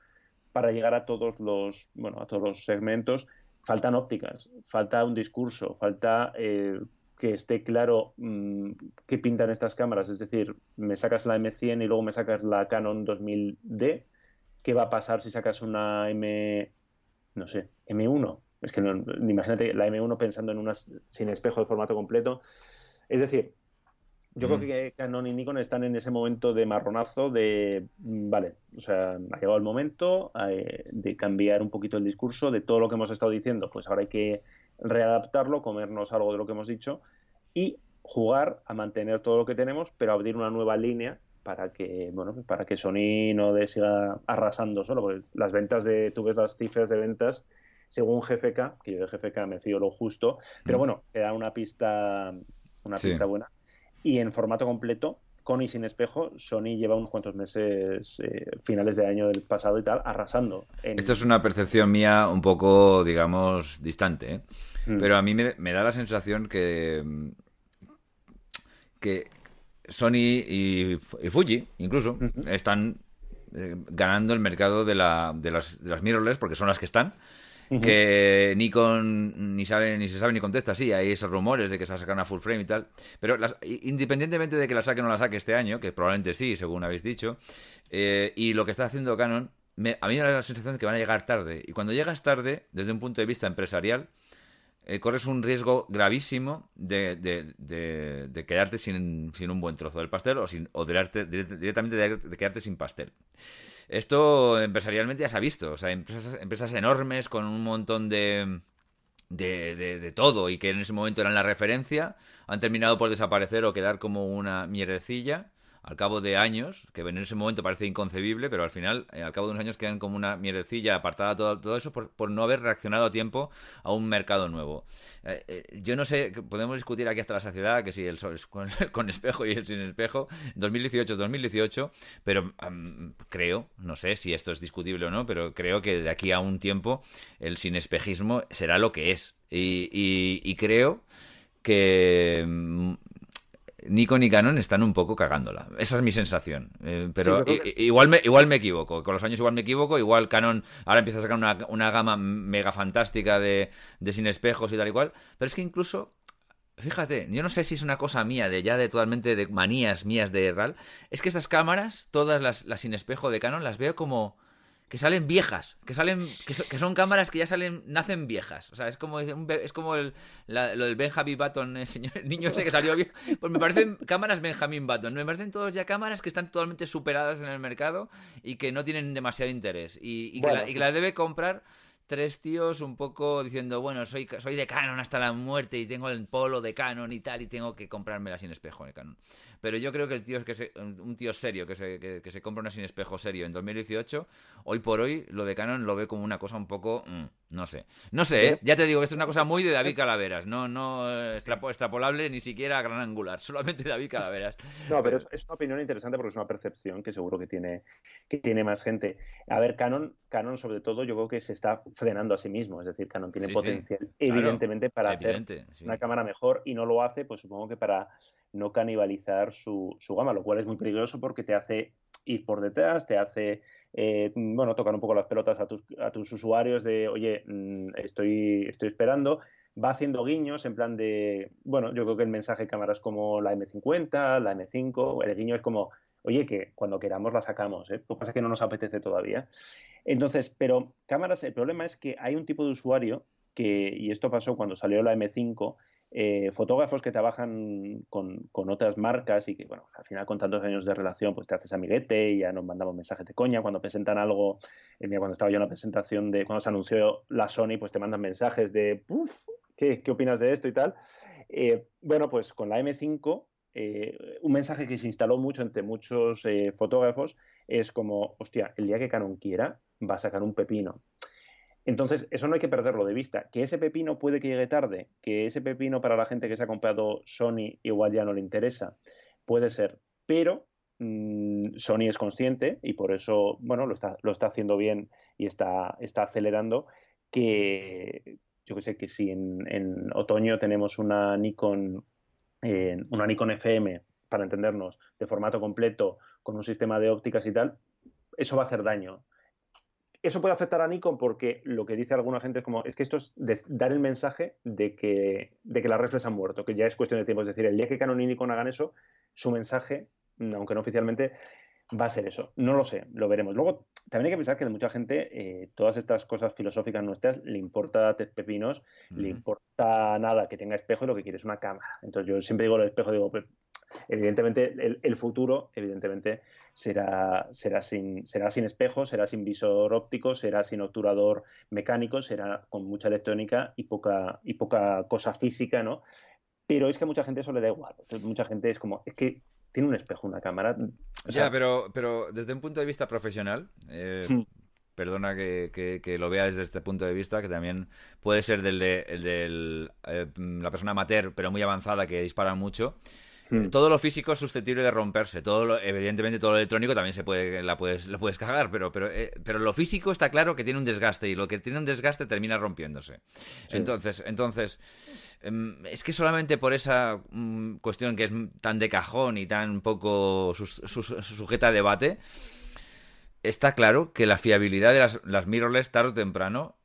para llegar a todos los, bueno, a todos los segmentos. Faltan ópticas, falta un discurso, falta eh, que esté claro mm, qué pintan estas cámaras. Es decir, me sacas la M100 y luego me sacas la Canon 2000D. ¿Qué va a pasar si sacas una M, no sé, M1? Es que no, imagínate la M1 pensando en una sin espejo de formato completo. Es decir, yo Mm. creo que Canon y Nikon están en ese momento de marronazo de, mm, vale, o sea, ha llegado el momento eh, de cambiar un poquito el discurso de todo lo que hemos estado diciendo, pues ahora hay que readaptarlo, comernos algo de lo que hemos dicho y jugar a mantener todo lo que tenemos, pero abrir una nueva línea para que, bueno, para que Sony no de- siga arrasando solo, porque las ventas de, tú ves las cifras de ventas según GFK, que yo de GFK me fío lo justo, pero bueno, te da una pista, una Sí. pista buena. Y en formato completo, con y sin espejo, Sony lleva unos cuantos meses, eh, finales de año del pasado y tal, arrasando. En... Esto es una percepción mía un poco, digamos, distante, ¿eh? Mm. Pero a mí me, me da la sensación que. mm, que Sony y, y Fuji, incluso, están eh, ganando el mercado de, la, de, las, de las mirrorless, porque son las que están. Ujú. Que Nikon ni sabe ni se sabe ni contesta. Sí, hay esos rumores de que se va a sacar una full frame y tal. Pero las- independientemente de que la saque o no la saque este año, que probablemente sí, según habéis dicho, eh, y lo que está haciendo Canon, me- a mí me da la sensación de que van a llegar tarde. Y cuando llegas tarde, desde un punto de vista empresarial, eh, corres un riesgo gravísimo de, de- de- de quedarte sin, sin un buen trozo del pastel o, sin, o directamente de quedarte sin pastel. Esto empresarialmente ya se ha visto. O sea, empresas, empresas enormes con un montón de, de, de- de todo y que en ese momento eran la referencia han terminado por desaparecer o quedar como una mierdecilla al cabo de años, que en ese momento parece inconcebible, pero al final, eh, al cabo de unos años quedan como una mierdecilla apartada todo, todo eso por, por no haber reaccionado a tiempo a un mercado nuevo. Eh, eh, yo no sé, podemos discutir aquí hasta la saciedad que si el sol es con, [laughs] espejo y el sin espejo, 2018-2018, pero creo, no sé si esto es discutible o no, pero creo que de aquí a un tiempo el sin espejismo será lo que es. Y, creo que Nikon y Canon están un poco cagándola. Esa es mi sensación. Eh, pero Sí, i- igual, me, igual me equivoco. Con los años igual me equivoco. Igual Canon ahora empieza a sacar una, una gama mega fantástica de, de sin espejos y tal y cual. Pero es que incluso... Fíjate, yo no sé si es una cosa mía, de ya de totalmente de manías mías de RAL. Es que estas cámaras, todas las, las sin espejo de Canon, las veo como que salen viejas, que salen que, so- que son cámaras que ya salen nacen viejas, o sea, es como un es como el, la- lo del Benjamin Button, el, señor, el niño ese que salió bien, pues me parecen cámaras Benjamin Button, me parecen todos ya cámaras que están totalmente superadas en el mercado y que no tienen demasiado interés y, y que, Bueno, la, y sí. que la debe comprar tres tíos un poco diciendo, bueno, soy, soy de Canon hasta la muerte y tengo el polo de Canon y tal, y tengo que comprármela sin espejo de Canon. Pero yo creo que el tío es que se- un tío serio que se, que, que se compra una sin espejo serio en 2018, hoy por hoy lo de Canon lo ve como una cosa un poco, mm, no sé. No sé, ¿eh? ya te digo, esto es una cosa muy de David Calaveras, no, no eh, extrapo- extrapolable ni siquiera a gran angular, [laughs] solamente David Calaveras. No, pero es, es una opinión interesante porque es una percepción que seguro que tiene, que tiene más gente. A ver, Canon, Canon sobre todo, yo creo que se está frenando a sí mismo. Es decir, Canon tiene Sí, sí, potencial, claro, evidentemente, para hacer Evidente, sí. una cámara mejor y no lo hace, pues supongo que para no canibalizar su, su gama, lo cual es muy peligroso porque te hace ir por detrás, te hace, eh, bueno, tocar un poco las pelotas a tus, a tus usuarios de, oye, mm, estoy, estoy esperando. Va haciendo guiños en plan de, bueno, yo creo que el mensaje de cámaras como la M50, la M5, el guiño es como, oye, que cuando queramos la sacamos, ¿eh? Lo que pasa es que no nos apetece todavía. Entonces, pero cámaras, el problema es que hay un tipo de usuario que, y esto pasó cuando salió la M5, eh, fotógrafos que trabajan con, con otras marcas y que, bueno, al final con tantos años de relación, pues te haces amiguete y ya nos mandamos mensajes de coña. Cuando presentan algo, eh, cuando estaba yo en la presentación de, cuando se anunció la Sony, pues te mandan mensajes de, "Puf, ¿qué, qué opinas de esto y tal? Eh, bueno, pues con la M5, eh, un mensaje que se instaló mucho entre muchos fotógrafos es como, hostia, el día que Canon quiera, va a sacar un pepino. Entonces, eso no hay que perderlo de vista. Que ese pepino puede que llegue tarde, que ese pepino para la gente que se ha comprado Sony igual ya no le interesa, puede ser. Pero mmm, Sony es consciente y por eso, bueno, lo está, lo está haciendo bien y está, está acelerando que, yo que sé, que si en, en otoño tenemos una Nikon, eh, una Nikon FM, para entendernos, de formato completo, con un sistema de ópticas y tal, eso va a hacer daño. Eso puede afectar a Nikon porque lo que dice alguna gente es como, es que esto es de- dar el mensaje de que, de que las reflex han muerto, que ya es cuestión de tiempo. Es decir, el día que Canon y Nikon hagan eso, su mensaje, aunque no oficialmente, va a ser eso. No lo sé, lo veremos. Luego, también hay que pensar que a mucha gente eh, todas estas cosas filosóficas nuestras le importa pepinos, le importa nada que tenga espejo y lo que quiere es una cámara. Entonces yo siempre digo el espejo, digo, pues, evidentemente el, el futuro, evidentemente, será, será, sin, será sin espejo, será sin visor óptico, será sin obturador mecánico, será con mucha electrónica y poca, y poca cosa física, ¿no? Pero es que a mucha gente eso le da igual. Mucha gente es como, es que tiene un espejo, una cámara. O sea, ya, pero, pero desde un punto de vista profesional, eh, Hmm. perdona que, que- que lo vea desde este punto de vista, que también puede ser del de, el del, eh, la persona amateur, pero muy avanzada, que dispara mucho. Hmm. Todo lo físico es susceptible de romperse. Todo lo- evidentemente, todo lo electrónico también se puede, la puedes, lo puedes cagar, pero, pero, eh, pero lo físico está claro que tiene un desgaste y lo que tiene un desgaste termina rompiéndose. Sí. Entonces, entonces em, es que solamente por esa mm, cuestión que es tan de cajón y tan poco sujeta a debate, está claro que la fiabilidad de las, las mirrorless tarde o temprano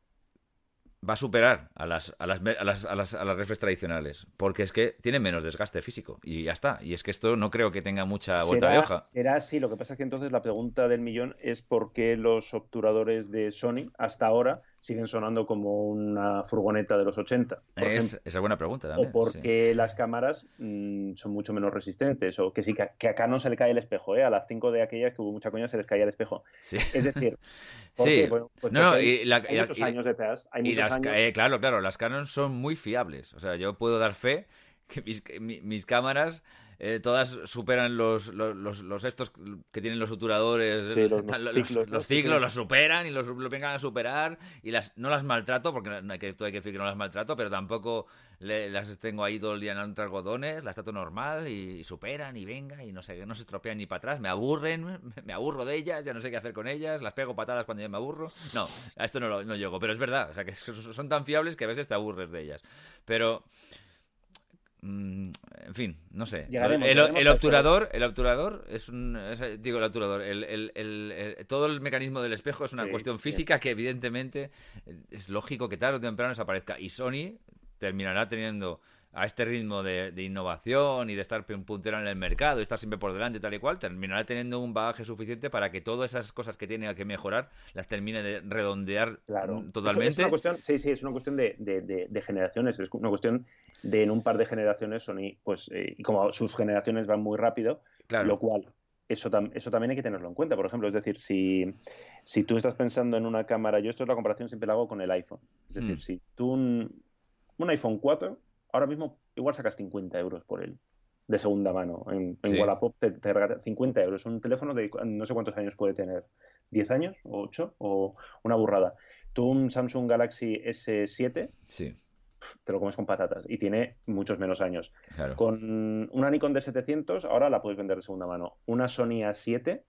va a superar a las, a las, a las, a las, a las reflex tradicionales. Porque es que tienen menos desgaste físico. Y ya está. Y es que esto no creo que tenga mucha vuelta de hoja. será así. Lo que pasa es que entonces la pregunta del millón es por qué los obturadores de Sony hasta ahora siguen sonando como una furgoneta de los 80, por Es, ejemplo. esa es buena pregunta O también. por sí. qué las cámaras mm, son mucho menos resistentes. O que sí, que, que acá no se le cae el espejo. ¿eh? A las 5 de aquellas que hubo mucha coña se les caía el espejo. Sí. Es decir, [laughs] ¿por Sí. Bueno, pues No, no, porque hay, y la- hay y la- muchos y- años. Hay muchos las, años. eh, claro, claro, las Canon son muy fiables. O sea, yo puedo dar fe que mis, mis cámaras eh, todas superan los, los, los, estos que tienen los suturadores, Sí, los- los, los los- ciclos, los ciclos, los superan y los, los vengan a superar y las no las maltrato porque no hay que, hay que decir que no las maltrato, pero tampoco le- las tengo ahí todo el día en algodones, las trato normal y, superan y venga y no sé, no se estropean ni para atrás, me aburren, [laughs] me, aburro de ellas, ya no sé qué hacer con ellas, las pego patadas cuando ya me aburro. No, a esto no, lo- no llego, pero es verdad, o sea que [laughs] son tan fiables que a veces te aburres de ellas. Pero mm, en fin, no sé. Llegaremos, el, llegaremos el obturador, el obturador es un. es- digo, el obturador. El, el- el- el- todo el mecanismo del espejo es una Sí, cuestión sí. física que, evidentemente, es lógico que tarde o temprano desaparezca. Y Sony terminará teniendo a este ritmo de, de innovación y de estar pun- puntero en el mercado y estar siempre por delante tal y cual, terminará teniendo un bagaje suficiente para que todas esas cosas que tiene que mejorar las termine de redondear Claro. mm, Eso totalmente. Es una cuestión, sí, sí, es una cuestión de, de- de- de generaciones. Es una cuestión de en un par de generaciones Sony, pues, eh, como sus generaciones van muy rápido, claro. lo cual, eso, tam- eso también hay que tenerlo en cuenta. Por ejemplo, es decir, si, si tú estás pensando en una cámara, yo esto es la comparación siempre la hago con el iPhone. Es decir, Mm. si tú un, un iPhone 4, ahora mismo igual sacas 50 euros por él. De segunda mano. En, en Sí. Wallapop te, te regala 50 euros. Un teléfono de no sé cuántos años puede tener. ¿10 años? ¿O 8? O una burrada. Tú un Samsung Galaxy S7 Sí, te lo comes con patatas y tiene muchos menos años. claro. Con una Nikon de 700, ahora la puedes vender de segunda mano. Una Sony A7,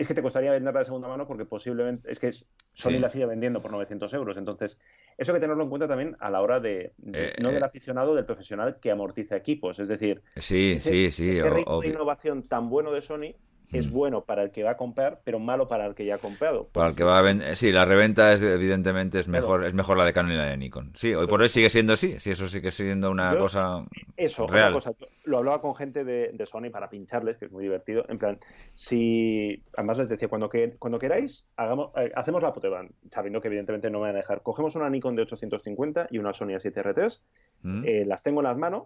es que te costaría venderla de segunda mano porque posiblemente, es que Sony Sí. la sigue vendiendo por 900 euros. Entonces, eso hay que tenerlo en cuenta también a la hora de, de- Eh, no del eh. aficionado, del profesional que amortiza equipos. Es decir, Sí, ese, sí, sí. ese ritmo de innovación tan bueno de Sony es Mm. bueno para el que va a comprar, pero malo para el que ya ha comprado. Para el que va a vender. Sí, la reventa es evidentemente es Claro. mejor, es mejor la de Canon y la de Nikon. Sí, hoy por hoy sigue siendo así. Sí, eso sigue siendo una Yo- cosa. Eso, Real. otra cosa, lo hablaba con gente de, de Sony para pincharles, que es muy divertido. En plan, si. Además les decía, cuando, que, cuando queráis, hagamos, eh, hacemos la Poteban, sabiendo que evidentemente no me van a dejar. Cogemos una Nikon de 850 y una Sony A7R3, ¿Mm? eh, las tengo en las manos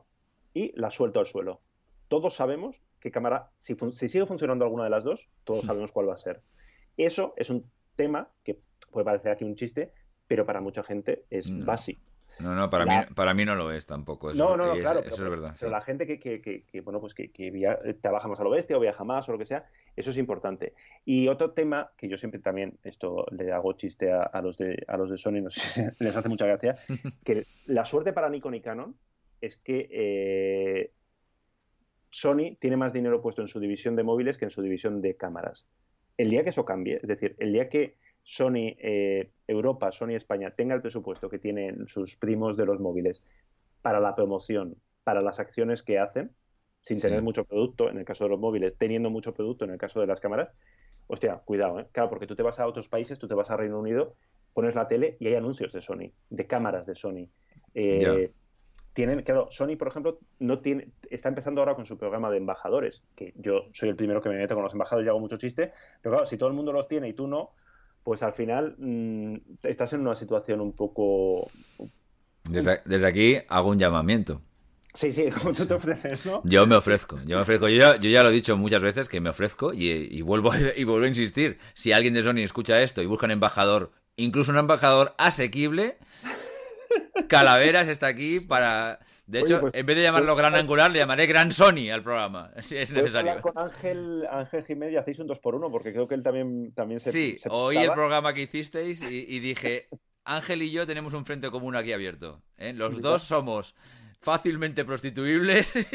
y las suelto al suelo. Todos sabemos qué cámara, si, sigue funcionando alguna de las dos, todos sabemos cuál va a ser. Eso es un tema que puede parecer aquí un chiste, pero para mucha gente es No. básico. No, no, para, la- mí, para mí no lo es tampoco. Eso, No, no, no, claro. Eso pero, es verdad. pero sí. la gente que, que, que, que, bueno, pues que, que via- trabaja más a lo bestia o viaja más o lo que sea, eso es importante. Y otro tema que yo siempre también, esto le hago chiste a, a los de a los de Sony, no sé, [laughs] les hace mucha gracia, [laughs] que la suerte para Nikon y Canon es que eh, Sony tiene más dinero puesto en su división de móviles que en su división de cámaras. El día que eso cambie, es decir, el día que Sony eh, Europa, Sony España tenga el presupuesto que tienen sus primos de los móviles para la promoción, para las acciones que hacen, sin Sí. tener mucho producto, en el caso de los móviles, teniendo mucho producto en el caso de las cámaras, hostia, cuidado, ¿eh? Claro, porque tú te vas a otros países, tú te vas a Reino Unido, pones la tele y hay anuncios de Sony, de cámaras de Sony. Eh. Tienen, claro, Sony, por ejemplo, no tiene, está empezando ahora con su programa de embajadores, que yo soy el primero que me meto con los embajadores y hago mucho chiste, pero claro, si todo el mundo los tiene y tú no, pues al final mm, estás en una situación un poco... Desde, desde aquí hago un llamamiento. Sí, sí, [laughs] como tú te ofreces, ¿no? Yo me ofrezco, yo me ofrezco. Yo ya, yo ya lo he dicho muchas veces que me ofrezco y, y vuelvo, [laughs] y vuelvo a insistir. Si alguien de Sony escucha esto y busca un embajador, incluso un embajador asequible, Calaveras está aquí para. De Oye, hecho, pues, en vez de llamarlo pues, Gran eh, Angular, le llamaré Gran Sony al programa, [laughs] si es Puedes necesario. con Ángel, Ángel Jiménez y hacéis un 2 por 1 porque creo que él también, también se. Sí, se oí el programa que hicisteis y, y dije, [laughs] Ángel y yo tenemos un frente común aquí abierto. ¿eh? Los dos somos fácilmente prostituibles [laughs]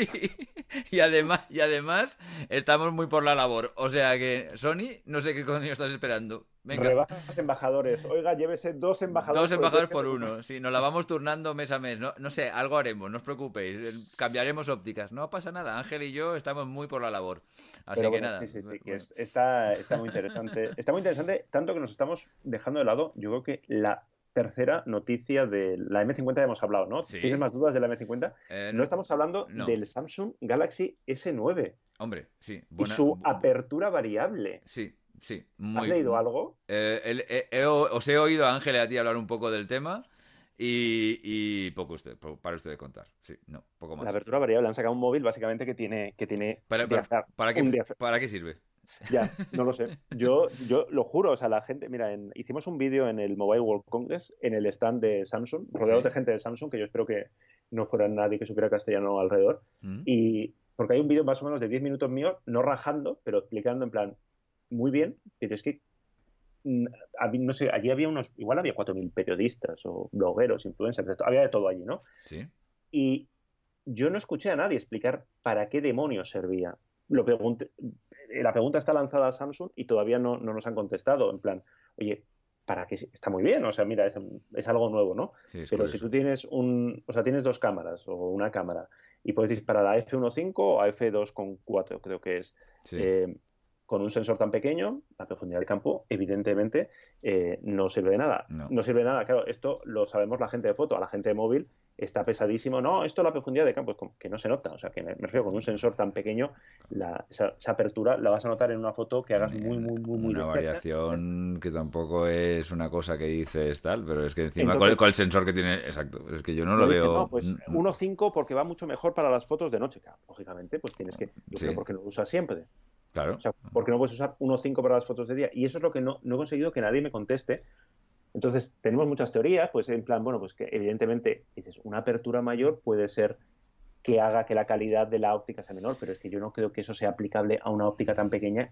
y, y además, y además estamos muy por la labor. O sea que, Sony, no sé qué coño estás esperando. Venga, Rebajas embajadores. Oiga, llévese dos embajadores. dos embajadores por uno. Sí, nos la vamos turnando mes a mes. No, no sé, algo haremos, no os preocupéis. El- Cambiaremos ópticas. No pasa nada. Ángel y yo estamos muy por la labor. Así Pero que bueno, nada. sí, sí, sí, que es- está, está muy interesante. Está muy interesante, tanto que nos estamos dejando de lado, yo creo que la tercera noticia de la M50 ya hemos hablado, ¿no? Sí. ¿Tienes más dudas de la M50? Eh, No estamos hablando no. del Samsung Galaxy S9 Hombre, sí. y su bu- apertura variable. Sí, sí. ¿Has leído algo? Eh, el- eh, os he oído a Ángel y a ti hablar un poco del tema y, y poco usted, para usted de contar. Sí, no, poco más. La apertura variable. Han sacado un móvil básicamente que tiene, que tiene ¿Para, para, diafragma- para qué, un diafra- ¿Para qué sirve? Ya, [laughs] no lo sé. Yo, yo lo juro, o sea, la gente, mira, en- hicimos un vídeo en el Mobile World Congress, en el stand de Samsung, rodeados Sí. de gente de Samsung, que yo espero que no fuera nadie que supiera castellano alrededor. ¿Mm? Y porque hay un vídeo más o menos de 10 minutos mío, no rajando, pero explicando en plan, muy bien, pero es que mm, no sé, allí había unos, igual había 4.000 periodistas o blogueros, influencers, había de todo allí, ¿no? Sí. Y yo no escuché a nadie explicar para qué demonios servía. Lo pregunté, la pregunta está lanzada a Samsung y todavía no, nos han contestado. En plan, oye, ¿para qué? Está muy bien, o sea, mira, es, algo nuevo, ¿no? Pero si tú tienes un, o sea, tienes dos cámaras o una cámara y puedes disparar a F1.5 o a F2.4, creo que es. Eh, con un sensor tan pequeño, la profundidad del campo, evidentemente, eh, no sirve de nada. No. sirve de nada. Claro, esto lo sabemos la gente de foto, a la gente de móvil está pesadísimo. No, esto la profundidad de campo, es como que no se nota. O sea, que me, refiero con un sensor tan pequeño, esa, apertura la vas a notar en una foto que hagas muy, muy, muy, muy Una variación que tampoco es una cosa que dices tal, pero es que encima con, el, sensor que tiene, exacto, es que yo no lo veo. No, pues 1.5 porque va mucho mejor para las fotos de noche, lógicamente, pues tienes que, yo porque lo usas siempre. Claro. O sea, porque no puedes usar 1.5 para las fotos de día. Y eso es lo que no, no he conseguido que nadie me conteste. Entonces, tenemos muchas teorías, pues en plan, bueno, pues que evidentemente, dices, una apertura mayor puede ser que haga que la calidad de la óptica sea menor, pero es que yo no creo que eso sea aplicable a una óptica tan pequeña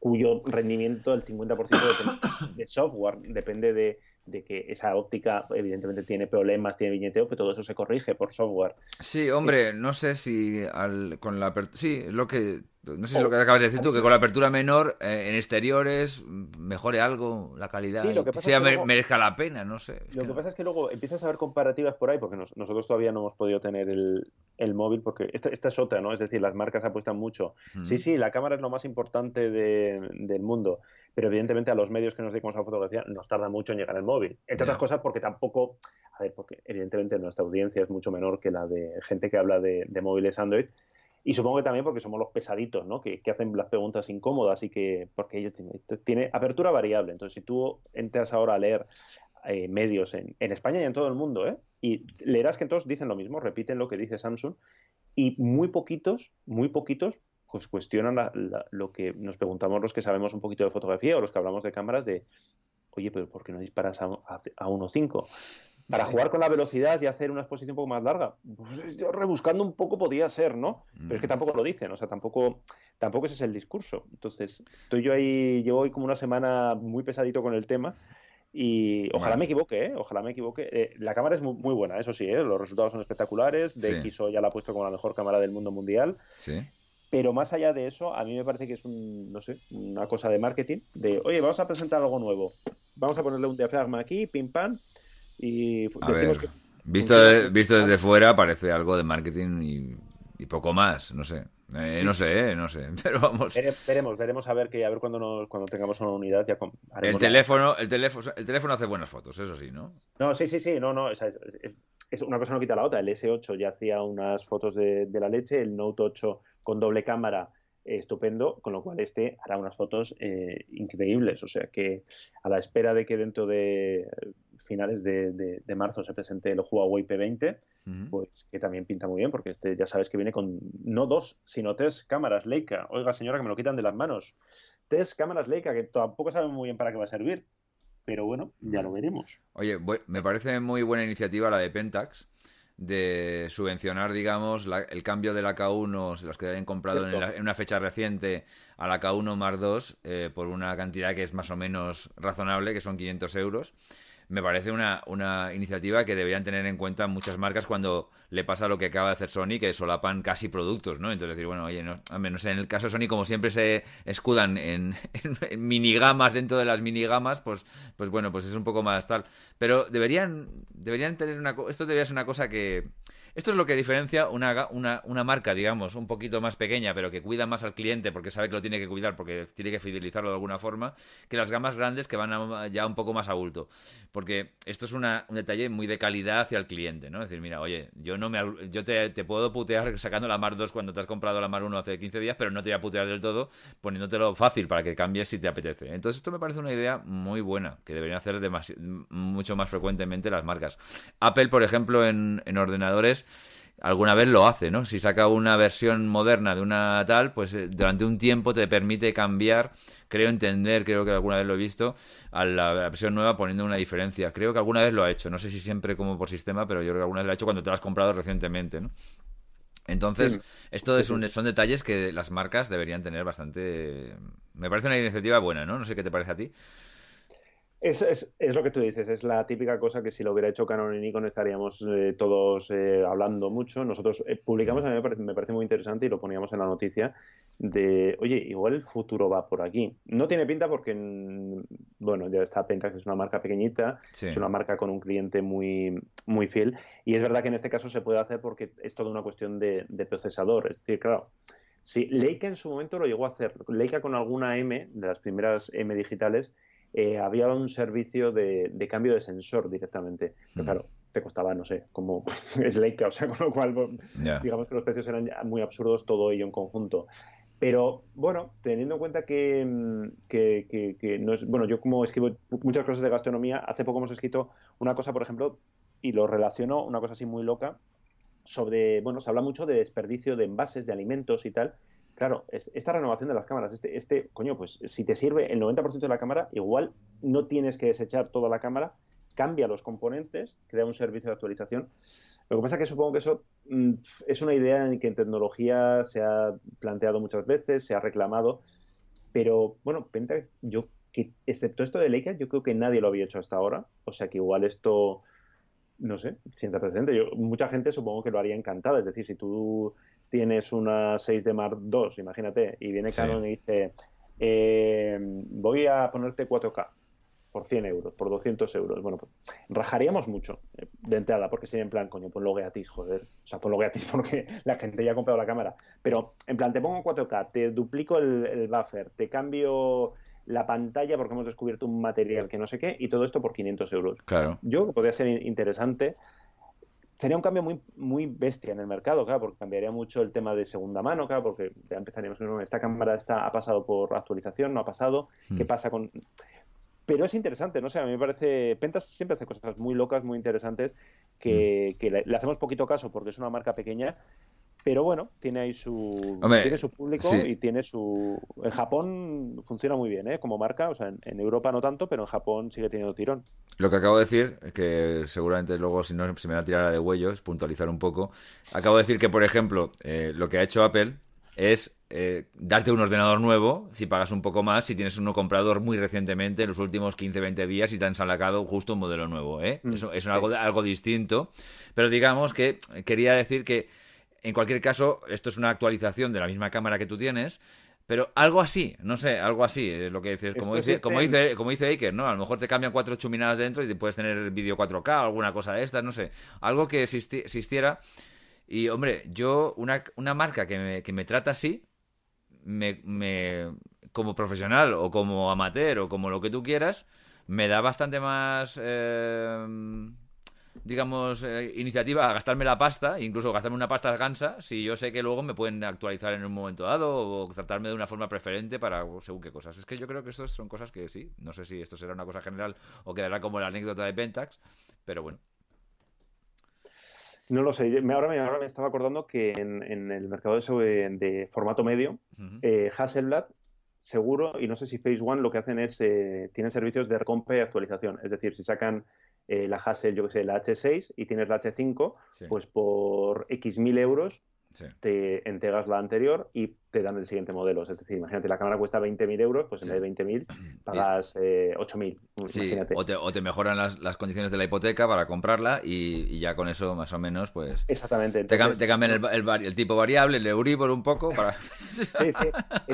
cuyo rendimiento, el 50% de [coughs] software, depende de, de que esa óptica evidentemente tiene problemas, tiene viñeteo, pero todo eso se corrige por software. Sí, hombre, no sé si al, con la sí, lo que no sé si lo que acabas de decir tú, que con la apertura menor eh, en exteriores mejore algo la calidad, sí, lo que sea merezca la pena, no sé. lo que, pasa es que luego empiezas a ver comparativas por ahí, porque nosotros todavía no hemos podido tener el, el móvil, porque esta, esta, es otra, ¿no? Es decir, las marcas apuestan mucho. Sí, sí, la cámara es lo más importante de, del mundo, pero evidentemente a los medios que nos dedicamos a fotografía nos tarda mucho en llegar el móvil. Entre otras cosas porque tampoco, a ver, porque evidentemente nuestra audiencia es mucho menor que la de gente que habla de, de móviles Android y supongo que también porque somos los pesaditos, ¿no? Que, hacen las preguntas incómodas y que, porque ellos tienen, tiene apertura variable. Entonces, si tú entras ahora a leer eh, medios en, España y en todo el mundo, ¿eh? Y leerás que todos dicen lo mismo, repiten lo que dice Samsung, y muy poquitos, muy poquitos, pues cuestionan lo que nos preguntamos los que sabemos un poquito de fotografía o los que hablamos de cámaras de, oye, pero ¿por qué no disparas a, a, a 1.5? Para jugar con la velocidad y hacer una exposición un poco más larga. Pues yo rebuscando un poco podía ser, ¿no? Pero es que mm. tampoco lo dicen, o sea, tampoco, tampoco ese es el discurso. Entonces, estoy yo ahí, llevo hoy como una semana muy pesadito con el tema. Y ojalá me equivoque, ¿eh? Ojalá me equivoque. Eh, la cámara es muy, buena, eso sí, ¿eh? Los resultados son espectaculares. DxO ya la ha puesto como la mejor cámara del mundo mundial. Sí. Pero más allá de eso, a mí me parece que es un, no sé, una cosa de marketing. De, oye, vamos a presentar algo nuevo. Vamos a ponerle un diafragma aquí, pim pam y decimos que... Visto, visto desde fuera parece algo de marketing y, poco más, no sé. Eh, no sé, eh, no sé, [laughs] pero vamos. veremos, veremos a ver que a ver cuando nos, cuando tengamos una unidad ya el teléfono, el teléfono, el teléfono hace buenas fotos, eso sí, ¿no? No, sí, sí, sí, no, no, es, es, una cosa no quita la otra. El S8 ya hacía unas fotos de, de la leche, el Note 8 con doble cámara estupendo, con lo cual este hará unas fotos eh, increíbles. O sea que a la espera de que dentro de finales de, marzo se presente el Huawei P20, pues que también pinta muy bien, porque este ya sabes que viene con no dos, sino tres cámaras Leica. Oiga, señora, que me lo quitan de las manos. Tres cámaras Leica, que tampoco saben muy bien para qué va a servir. Pero bueno, ya lo veremos. Oye, me parece muy buena iniciativa la de Pentax de subvencionar, digamos, el cambio de la K1, los que hayan comprado en, una fecha reciente, a la K1 más 2, eh, por una cantidad que es más o menos razonable, que son 500 euros me parece una, una iniciativa que deberían tener en cuenta muchas marcas cuando le pasa lo que acaba de hacer Sony, que solapan casi productos, ¿no? Entonces decir, bueno, oye, no, no sé, en el caso de Sony, como siempre se escudan [laughs] en, en, minigamas dentro de las minigamas, pues, pues bueno, pues es un poco más tal. Pero deberían, deberían tener una... Esto debería ser una cosa que esto es lo que diferencia una, una, una, marca, digamos, un poquito más pequeña, pero que cuida más al cliente porque sabe que lo tiene que cuidar, porque tiene que fidelizarlo de alguna forma, que las gamas grandes que van ya un poco más a bulto. Porque esto es un detalle muy de calidad hacia el cliente, ¿no? Es decir, mira, oye, yo no me yo te, puedo putear sacando la Mar 2 cuando te has comprado la Mar 1 hace 15 días, pero no te voy a putear del todo poniéndotelo fácil para que cambies si te apetece. Entonces, esto me parece una idea muy buena, que deberían hacer mucho más frecuentemente las marcas. Apple, por ejemplo, en, en ordenadores, alguna vez lo hace, ¿no? Si saca una versión moderna de una tal, pues eh, durante un tiempo te permite cambiar, creo entender, creo que alguna vez lo he visto, a la versión nueva poniendo una diferencia. Creo que alguna vez lo ha hecho, no sé si siempre como por sistema, pero yo creo que alguna vez lo ha hecho cuando te lo has comprado recientemente, ¿no? Entonces, esto es un, son detalles que las marcas deberían tener bastante... Me parece una iniciativa buena, ¿no? No sé qué te parece a ti. Es, es, es, lo que tú dices, es la típica cosa que si lo hubiera hecho Canon y Nikon estaríamos eh, todos eh, hablando mucho. Nosotros eh, publicamos, a mí me parece, me parece, muy interesante y lo poníamos en la noticia, de, oye, igual el futuro va por aquí. No tiene pinta porque, bueno, ya está Pentax, es una marca pequeñita, sí. es una marca con un cliente muy, muy fiel y es verdad que en este caso se puede hacer porque es toda una cuestión de, de procesador. Es decir, claro, si Leica en su momento lo llegó a hacer, Leica con alguna M, de las primeras M digitales, eh, había un servicio de, de, cambio de sensor directamente. Pero claro, te costaba, no sé, como [laughs] Leica, o sea, con lo cual, yeah. digamos que los precios eran muy absurdos todo ello en conjunto. Pero bueno, teniendo en cuenta que, que, que, que, no es. Bueno, yo como escribo muchas cosas de gastronomía, hace poco hemos escrito una cosa, por ejemplo, y lo relaciono, una cosa así muy loca, sobre. Bueno, se habla mucho de desperdicio de envases, de alimentos y tal. Claro, esta renovación de las cámaras, este, este, coño, pues si te sirve el 90% de la cámara, igual no tienes que desechar toda la cámara, cambia los componentes, crea un servicio de actualización. Lo que pasa es que supongo que eso mm, es una idea en que en tecnología se ha planteado muchas veces, se ha reclamado, pero bueno, Pentax, yo, que, excepto esto de Leica, yo creo que nadie lo había hecho hasta ahora, o sea que igual esto, no sé, sienta presente. Yo, mucha gente supongo que lo haría encantada, es decir, si tú tienes una 6 de Mark II, imagínate, y viene Canon sí. y dice, eh, voy a ponerte 4K por 100 euros, por 200 euros. Bueno, pues rajaríamos mucho eh, de entrada, porque sería en plan, coño, ponlo gratis, joder. O sea, ponlo gratis [laughs] porque la gente ya ha comprado la cámara. Pero en plan, te pongo 4K, te duplico el, el buffer, te cambio la pantalla porque hemos descubierto un material que no sé qué, y todo esto por 500 euros. Claro. Yo podría ser interesante sería un cambio muy, muy bestia en el mercado, claro, porque cambiaría mucho el tema de segunda mano, claro, porque ya empezaríamos, no, esta cámara está, ha pasado por actualización, no ha pasado, hmm. ¿qué pasa con...? Pero es interesante, no sé, a mí me parece, Pentas siempre hace cosas muy locas, muy interesantes, que, hmm. que le, le, hacemos poquito caso porque es una marca pequeña, pero bueno, tiene ahí su, Hombre, tiene su público sí. y tiene su... En Japón funciona muy bien, ¿eh? Como marca, o sea, en, en, Europa no tanto, pero en Japón sigue teniendo tirón. Lo que acabo de decir, que seguramente luego si no se me va a tirar de huello, es puntualizar un poco. Acabo de decir que, por ejemplo, eh, lo que ha hecho Apple es eh, darte un ordenador nuevo si pagas un poco más, si tienes uno comprador muy recientemente, en los últimos 15-20 días, y te han salacado justo un modelo nuevo. ¿eh? Mm. Eso es algo, algo distinto. Pero digamos que quería decir que en cualquier caso, esto es una actualización de la misma cámara que tú tienes, pero algo así, no sé, algo así, es lo que dices. Como dice, como dice, como dice Iker, ¿no? A lo mejor te cambian cuatro chuminadas dentro y te puedes tener vídeo 4K o alguna cosa de estas, no sé. Algo que existi existiera. Y, hombre, yo, una, una marca que me, que me trata así, me, me, como profesional o como amateur o como lo que tú quieras, me da bastante más... Eh, digamos, eh, iniciativa a gastarme la pasta, incluso gastarme una pasta gansa, si yo sé que luego me pueden actualizar en un momento dado o tratarme de una forma preferente para según qué cosas. Es que yo creo que estas son cosas que sí, no sé si esto será una cosa general o quedará como la anécdota de Pentax, pero bueno. No lo sé, ahora me, ahora me estaba acordando que en, en el mercado de, de, formato medio, uh -huh. eh, Hasselblad seguro, y no sé si Phase One lo que hacen es, eh, tienen servicios de recompe y actualización. Es decir, si sacan eh, la Hassel, yo que sé, la H6 y tienes la H5, sí. pues por X mil euros sí. te entregas la anterior y te dan el siguiente modelo. Es decir, imagínate, la cámara cuesta 20.000 euros, pues en sí. vez de 20.000 [clears throat] pagas eh, 8.000. Sí, o te, o te, mejoran las, las, condiciones de la hipoteca para comprarla y, y, ya con eso más o menos pues... Exactamente. Entonces... Te, cambian el, el, el, tipo variable, el Euribor un poco para... [laughs] sí,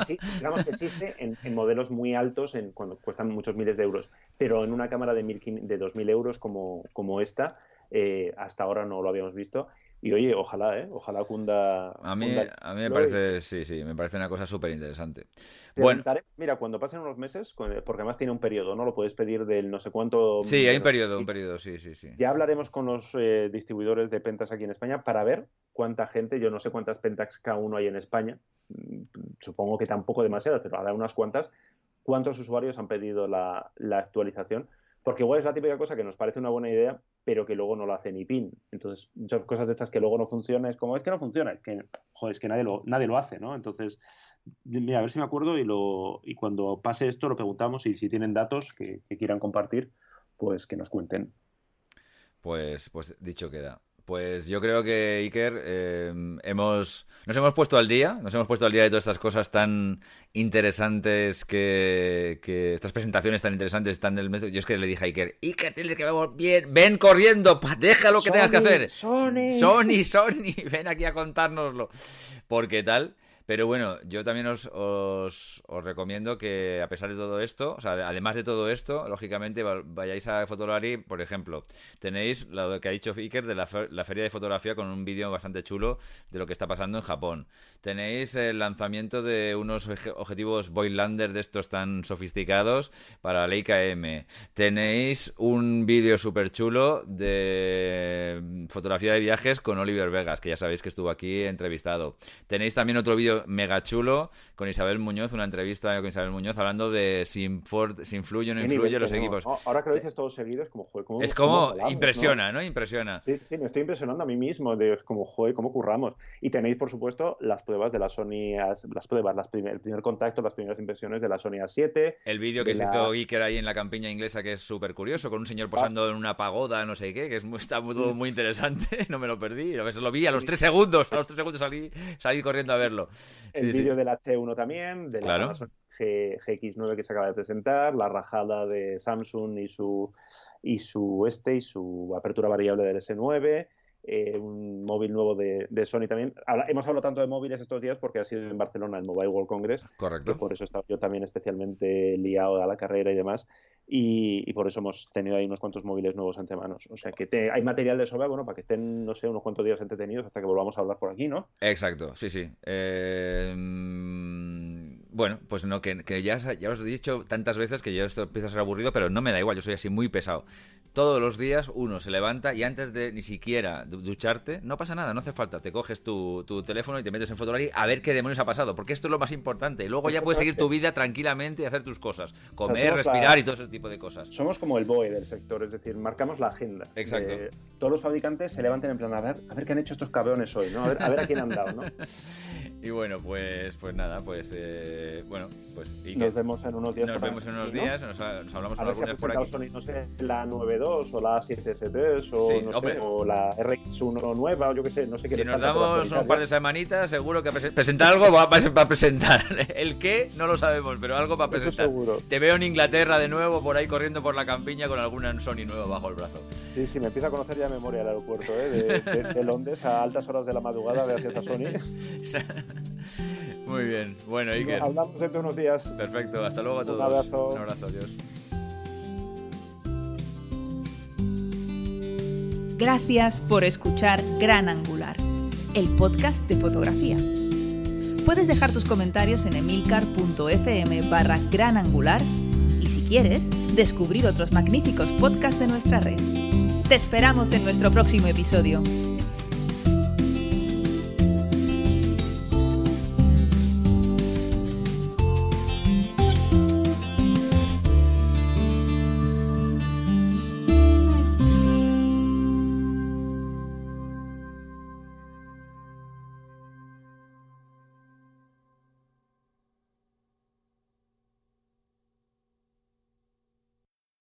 sí. Digamos que existe en, en, modelos muy altos en, cuando cuestan muchos miles de euros, pero en una cámara de, mil, de 2.000 euros como, como esta, eh, hasta ahora no lo habíamos visto y oye, ojalá, ¿eh? Ojalá cunda. A mí, cunda... a mí me parece, sí, sí, me parece una cosa súper interesante. Bueno, mira, cuando pasen unos meses, porque además tiene un periodo, ¿no? Lo puedes pedir del no sé cuánto. Sí, hay un periodo, un periodo, sí, sí, sí. Ya hablaremos con los eh, distribuidores de Pentax aquí en España para ver cuánta gente, yo no sé cuántas Pentax K1 hay en España, mm, supongo que tampoco demasiadas, pero habrá unas cuantas. ¿Cuántos usuarios han pedido la, la actualización? Porque igual es la típica cosa que nos parece una buena idea, pero que luego no lo hace ni PIN. Entonces, muchas cosas de estas que luego no funcionan, es como, es que no funciona, que, joder, es que nadie lo, nadie lo hace, ¿no? Entonces, mira, a ver si me acuerdo y, lo, y cuando pase esto lo preguntamos y si tienen datos que, que quieran compartir, pues que nos cuenten. Pues, pues dicho queda. Pues yo creo que Iker eh, hemos nos hemos puesto al día, nos hemos puesto al día de todas estas cosas tan interesantes que, que estas presentaciones tan interesantes están del mes. Yo es que le dije a Iker, Iker, tienes que ver bien, ven corriendo, deja lo que tengas que hacer. Sony, Sony, Sony, [laughs] ven aquí a contárnoslo. Porque tal, pero bueno, yo también os, os, recomiendo que, a pesar de todo esto, o sea, además de todo esto, lógicamente vayáis a Fotolari, por ejemplo, tenéis lo que ha dicho Iker de la, la feria de fotografía con un vídeo bastante chulo de lo que está pasando en Japón. Tenéis el lanzamiento de unos objetivos Voigtlander de estos tan sofisticados para Leica M. Tenéis un vídeo súper chulo de fotografía de viajes con Oliver Vegas, que ya sabéis que estuvo aquí entrevistado. Tenéis también otro vídeo mega chulo con Isabel Muñoz, una entrevista con Isabel Muñoz hablando de si, influye o no influye los equipos. ahora que lo dices todos seguidos, como, joder, Es como, impresiona, ¿no? Impresiona. Sí, sí, me estoy impresionando a mí mismo de como, joder, cómo curramos. Y tenéis, por supuesto, las pruebas de la Sony, las pruebas, las el primer contacto, las primeras impresiones de la Sony A7. El vídeo que se hizo Iker ahí en la campiña inglesa, que es súper curioso, con un señor posando en una pagoda, no sé qué, que es muy, está muy, muy interesante, [laughs] no me lo perdí. A veces lo vi a los tres segundos, a los tres segundos salí, salí corriendo a verlo. El vídeo del H1 también, de la G, GX9 que se acaba de presentar, la rajada de Samsung y su y su este y su apertura variable del S9. Eh, un móvil nuevo de, Sony también. hemos hablado tanto de móviles estos días porque ha sido en Barcelona el Mobile World Congress. Correcto. Por eso he estado yo también especialmente liado a la carrera y demás. Y, por eso hemos tenido ahí unos cuantos móviles nuevos ante manos. O sea que hay material de sobra, bueno, para que estén, no sé, unos cuantos días entretenidos hasta que volvamos a hablar por aquí, ¿no? Exacto, sí, sí. Eh bueno, pues no, que, ya, ya os he dicho tantas veces que yo esto empieza a ser aburrido, pero no me da igual, yo soy así muy pesado. Todos los días uno se levanta y antes de ni siquiera ducharte, no pasa nada, no hace falta. Te coges tu, teléfono y te metes en Fotolari a ver qué demonios ha pasado, porque esto es lo más importante. Luego ya puedes seguir tu vida tranquilamente y hacer tus cosas. Comer, respirar y todo ese tipo de cosas. Somos como el BOE del sector, es decir, marcamos la agenda. Exacto. todos los fabricantes se levanten en plan, a ver, a ver qué han hecho estos cabrones hoy, ¿no? A ver, a, ver a quién han dado, ¿no? [laughs] y bueno, pues, pues nada, pues... Eh bueno, pues. nos vemos en unos días. Nos vemos en unos días, nos, hablamos a ver por aquí. Sony, no sé, la 9.2 o la 7S3 o, no sé, o la RX1 nueva o yo qué sé, no sé qué. Si nos damos un par de semanitas, seguro que presentar algo va, a presentar. [laughs] El qué no lo sabemos, pero algo va a presentar. Seguro. Te veo en Inglaterra de nuevo, por ahí corriendo por la campiña con alguna Sony nueva bajo el brazo. Sí, sí, me empieza a conocer ya memoria el aeropuerto, ¿eh? de, de Londres a altas horas de la madrugada gracias a Sony. [laughs] Muy bien. Bueno, Iker. Hablamos dentro de unos días. Perfecto. Hasta luego a todos. Un abrazo. Un abrazo. Adiós. Gracias por escuchar Gran Angular, el podcast de fotografía. Puedes dejar tus comentarios en emilcar.fm barra gran angular y si quieres, descubrir otros magníficos podcasts de nuestra red. Te esperamos en nuestro próximo episodio.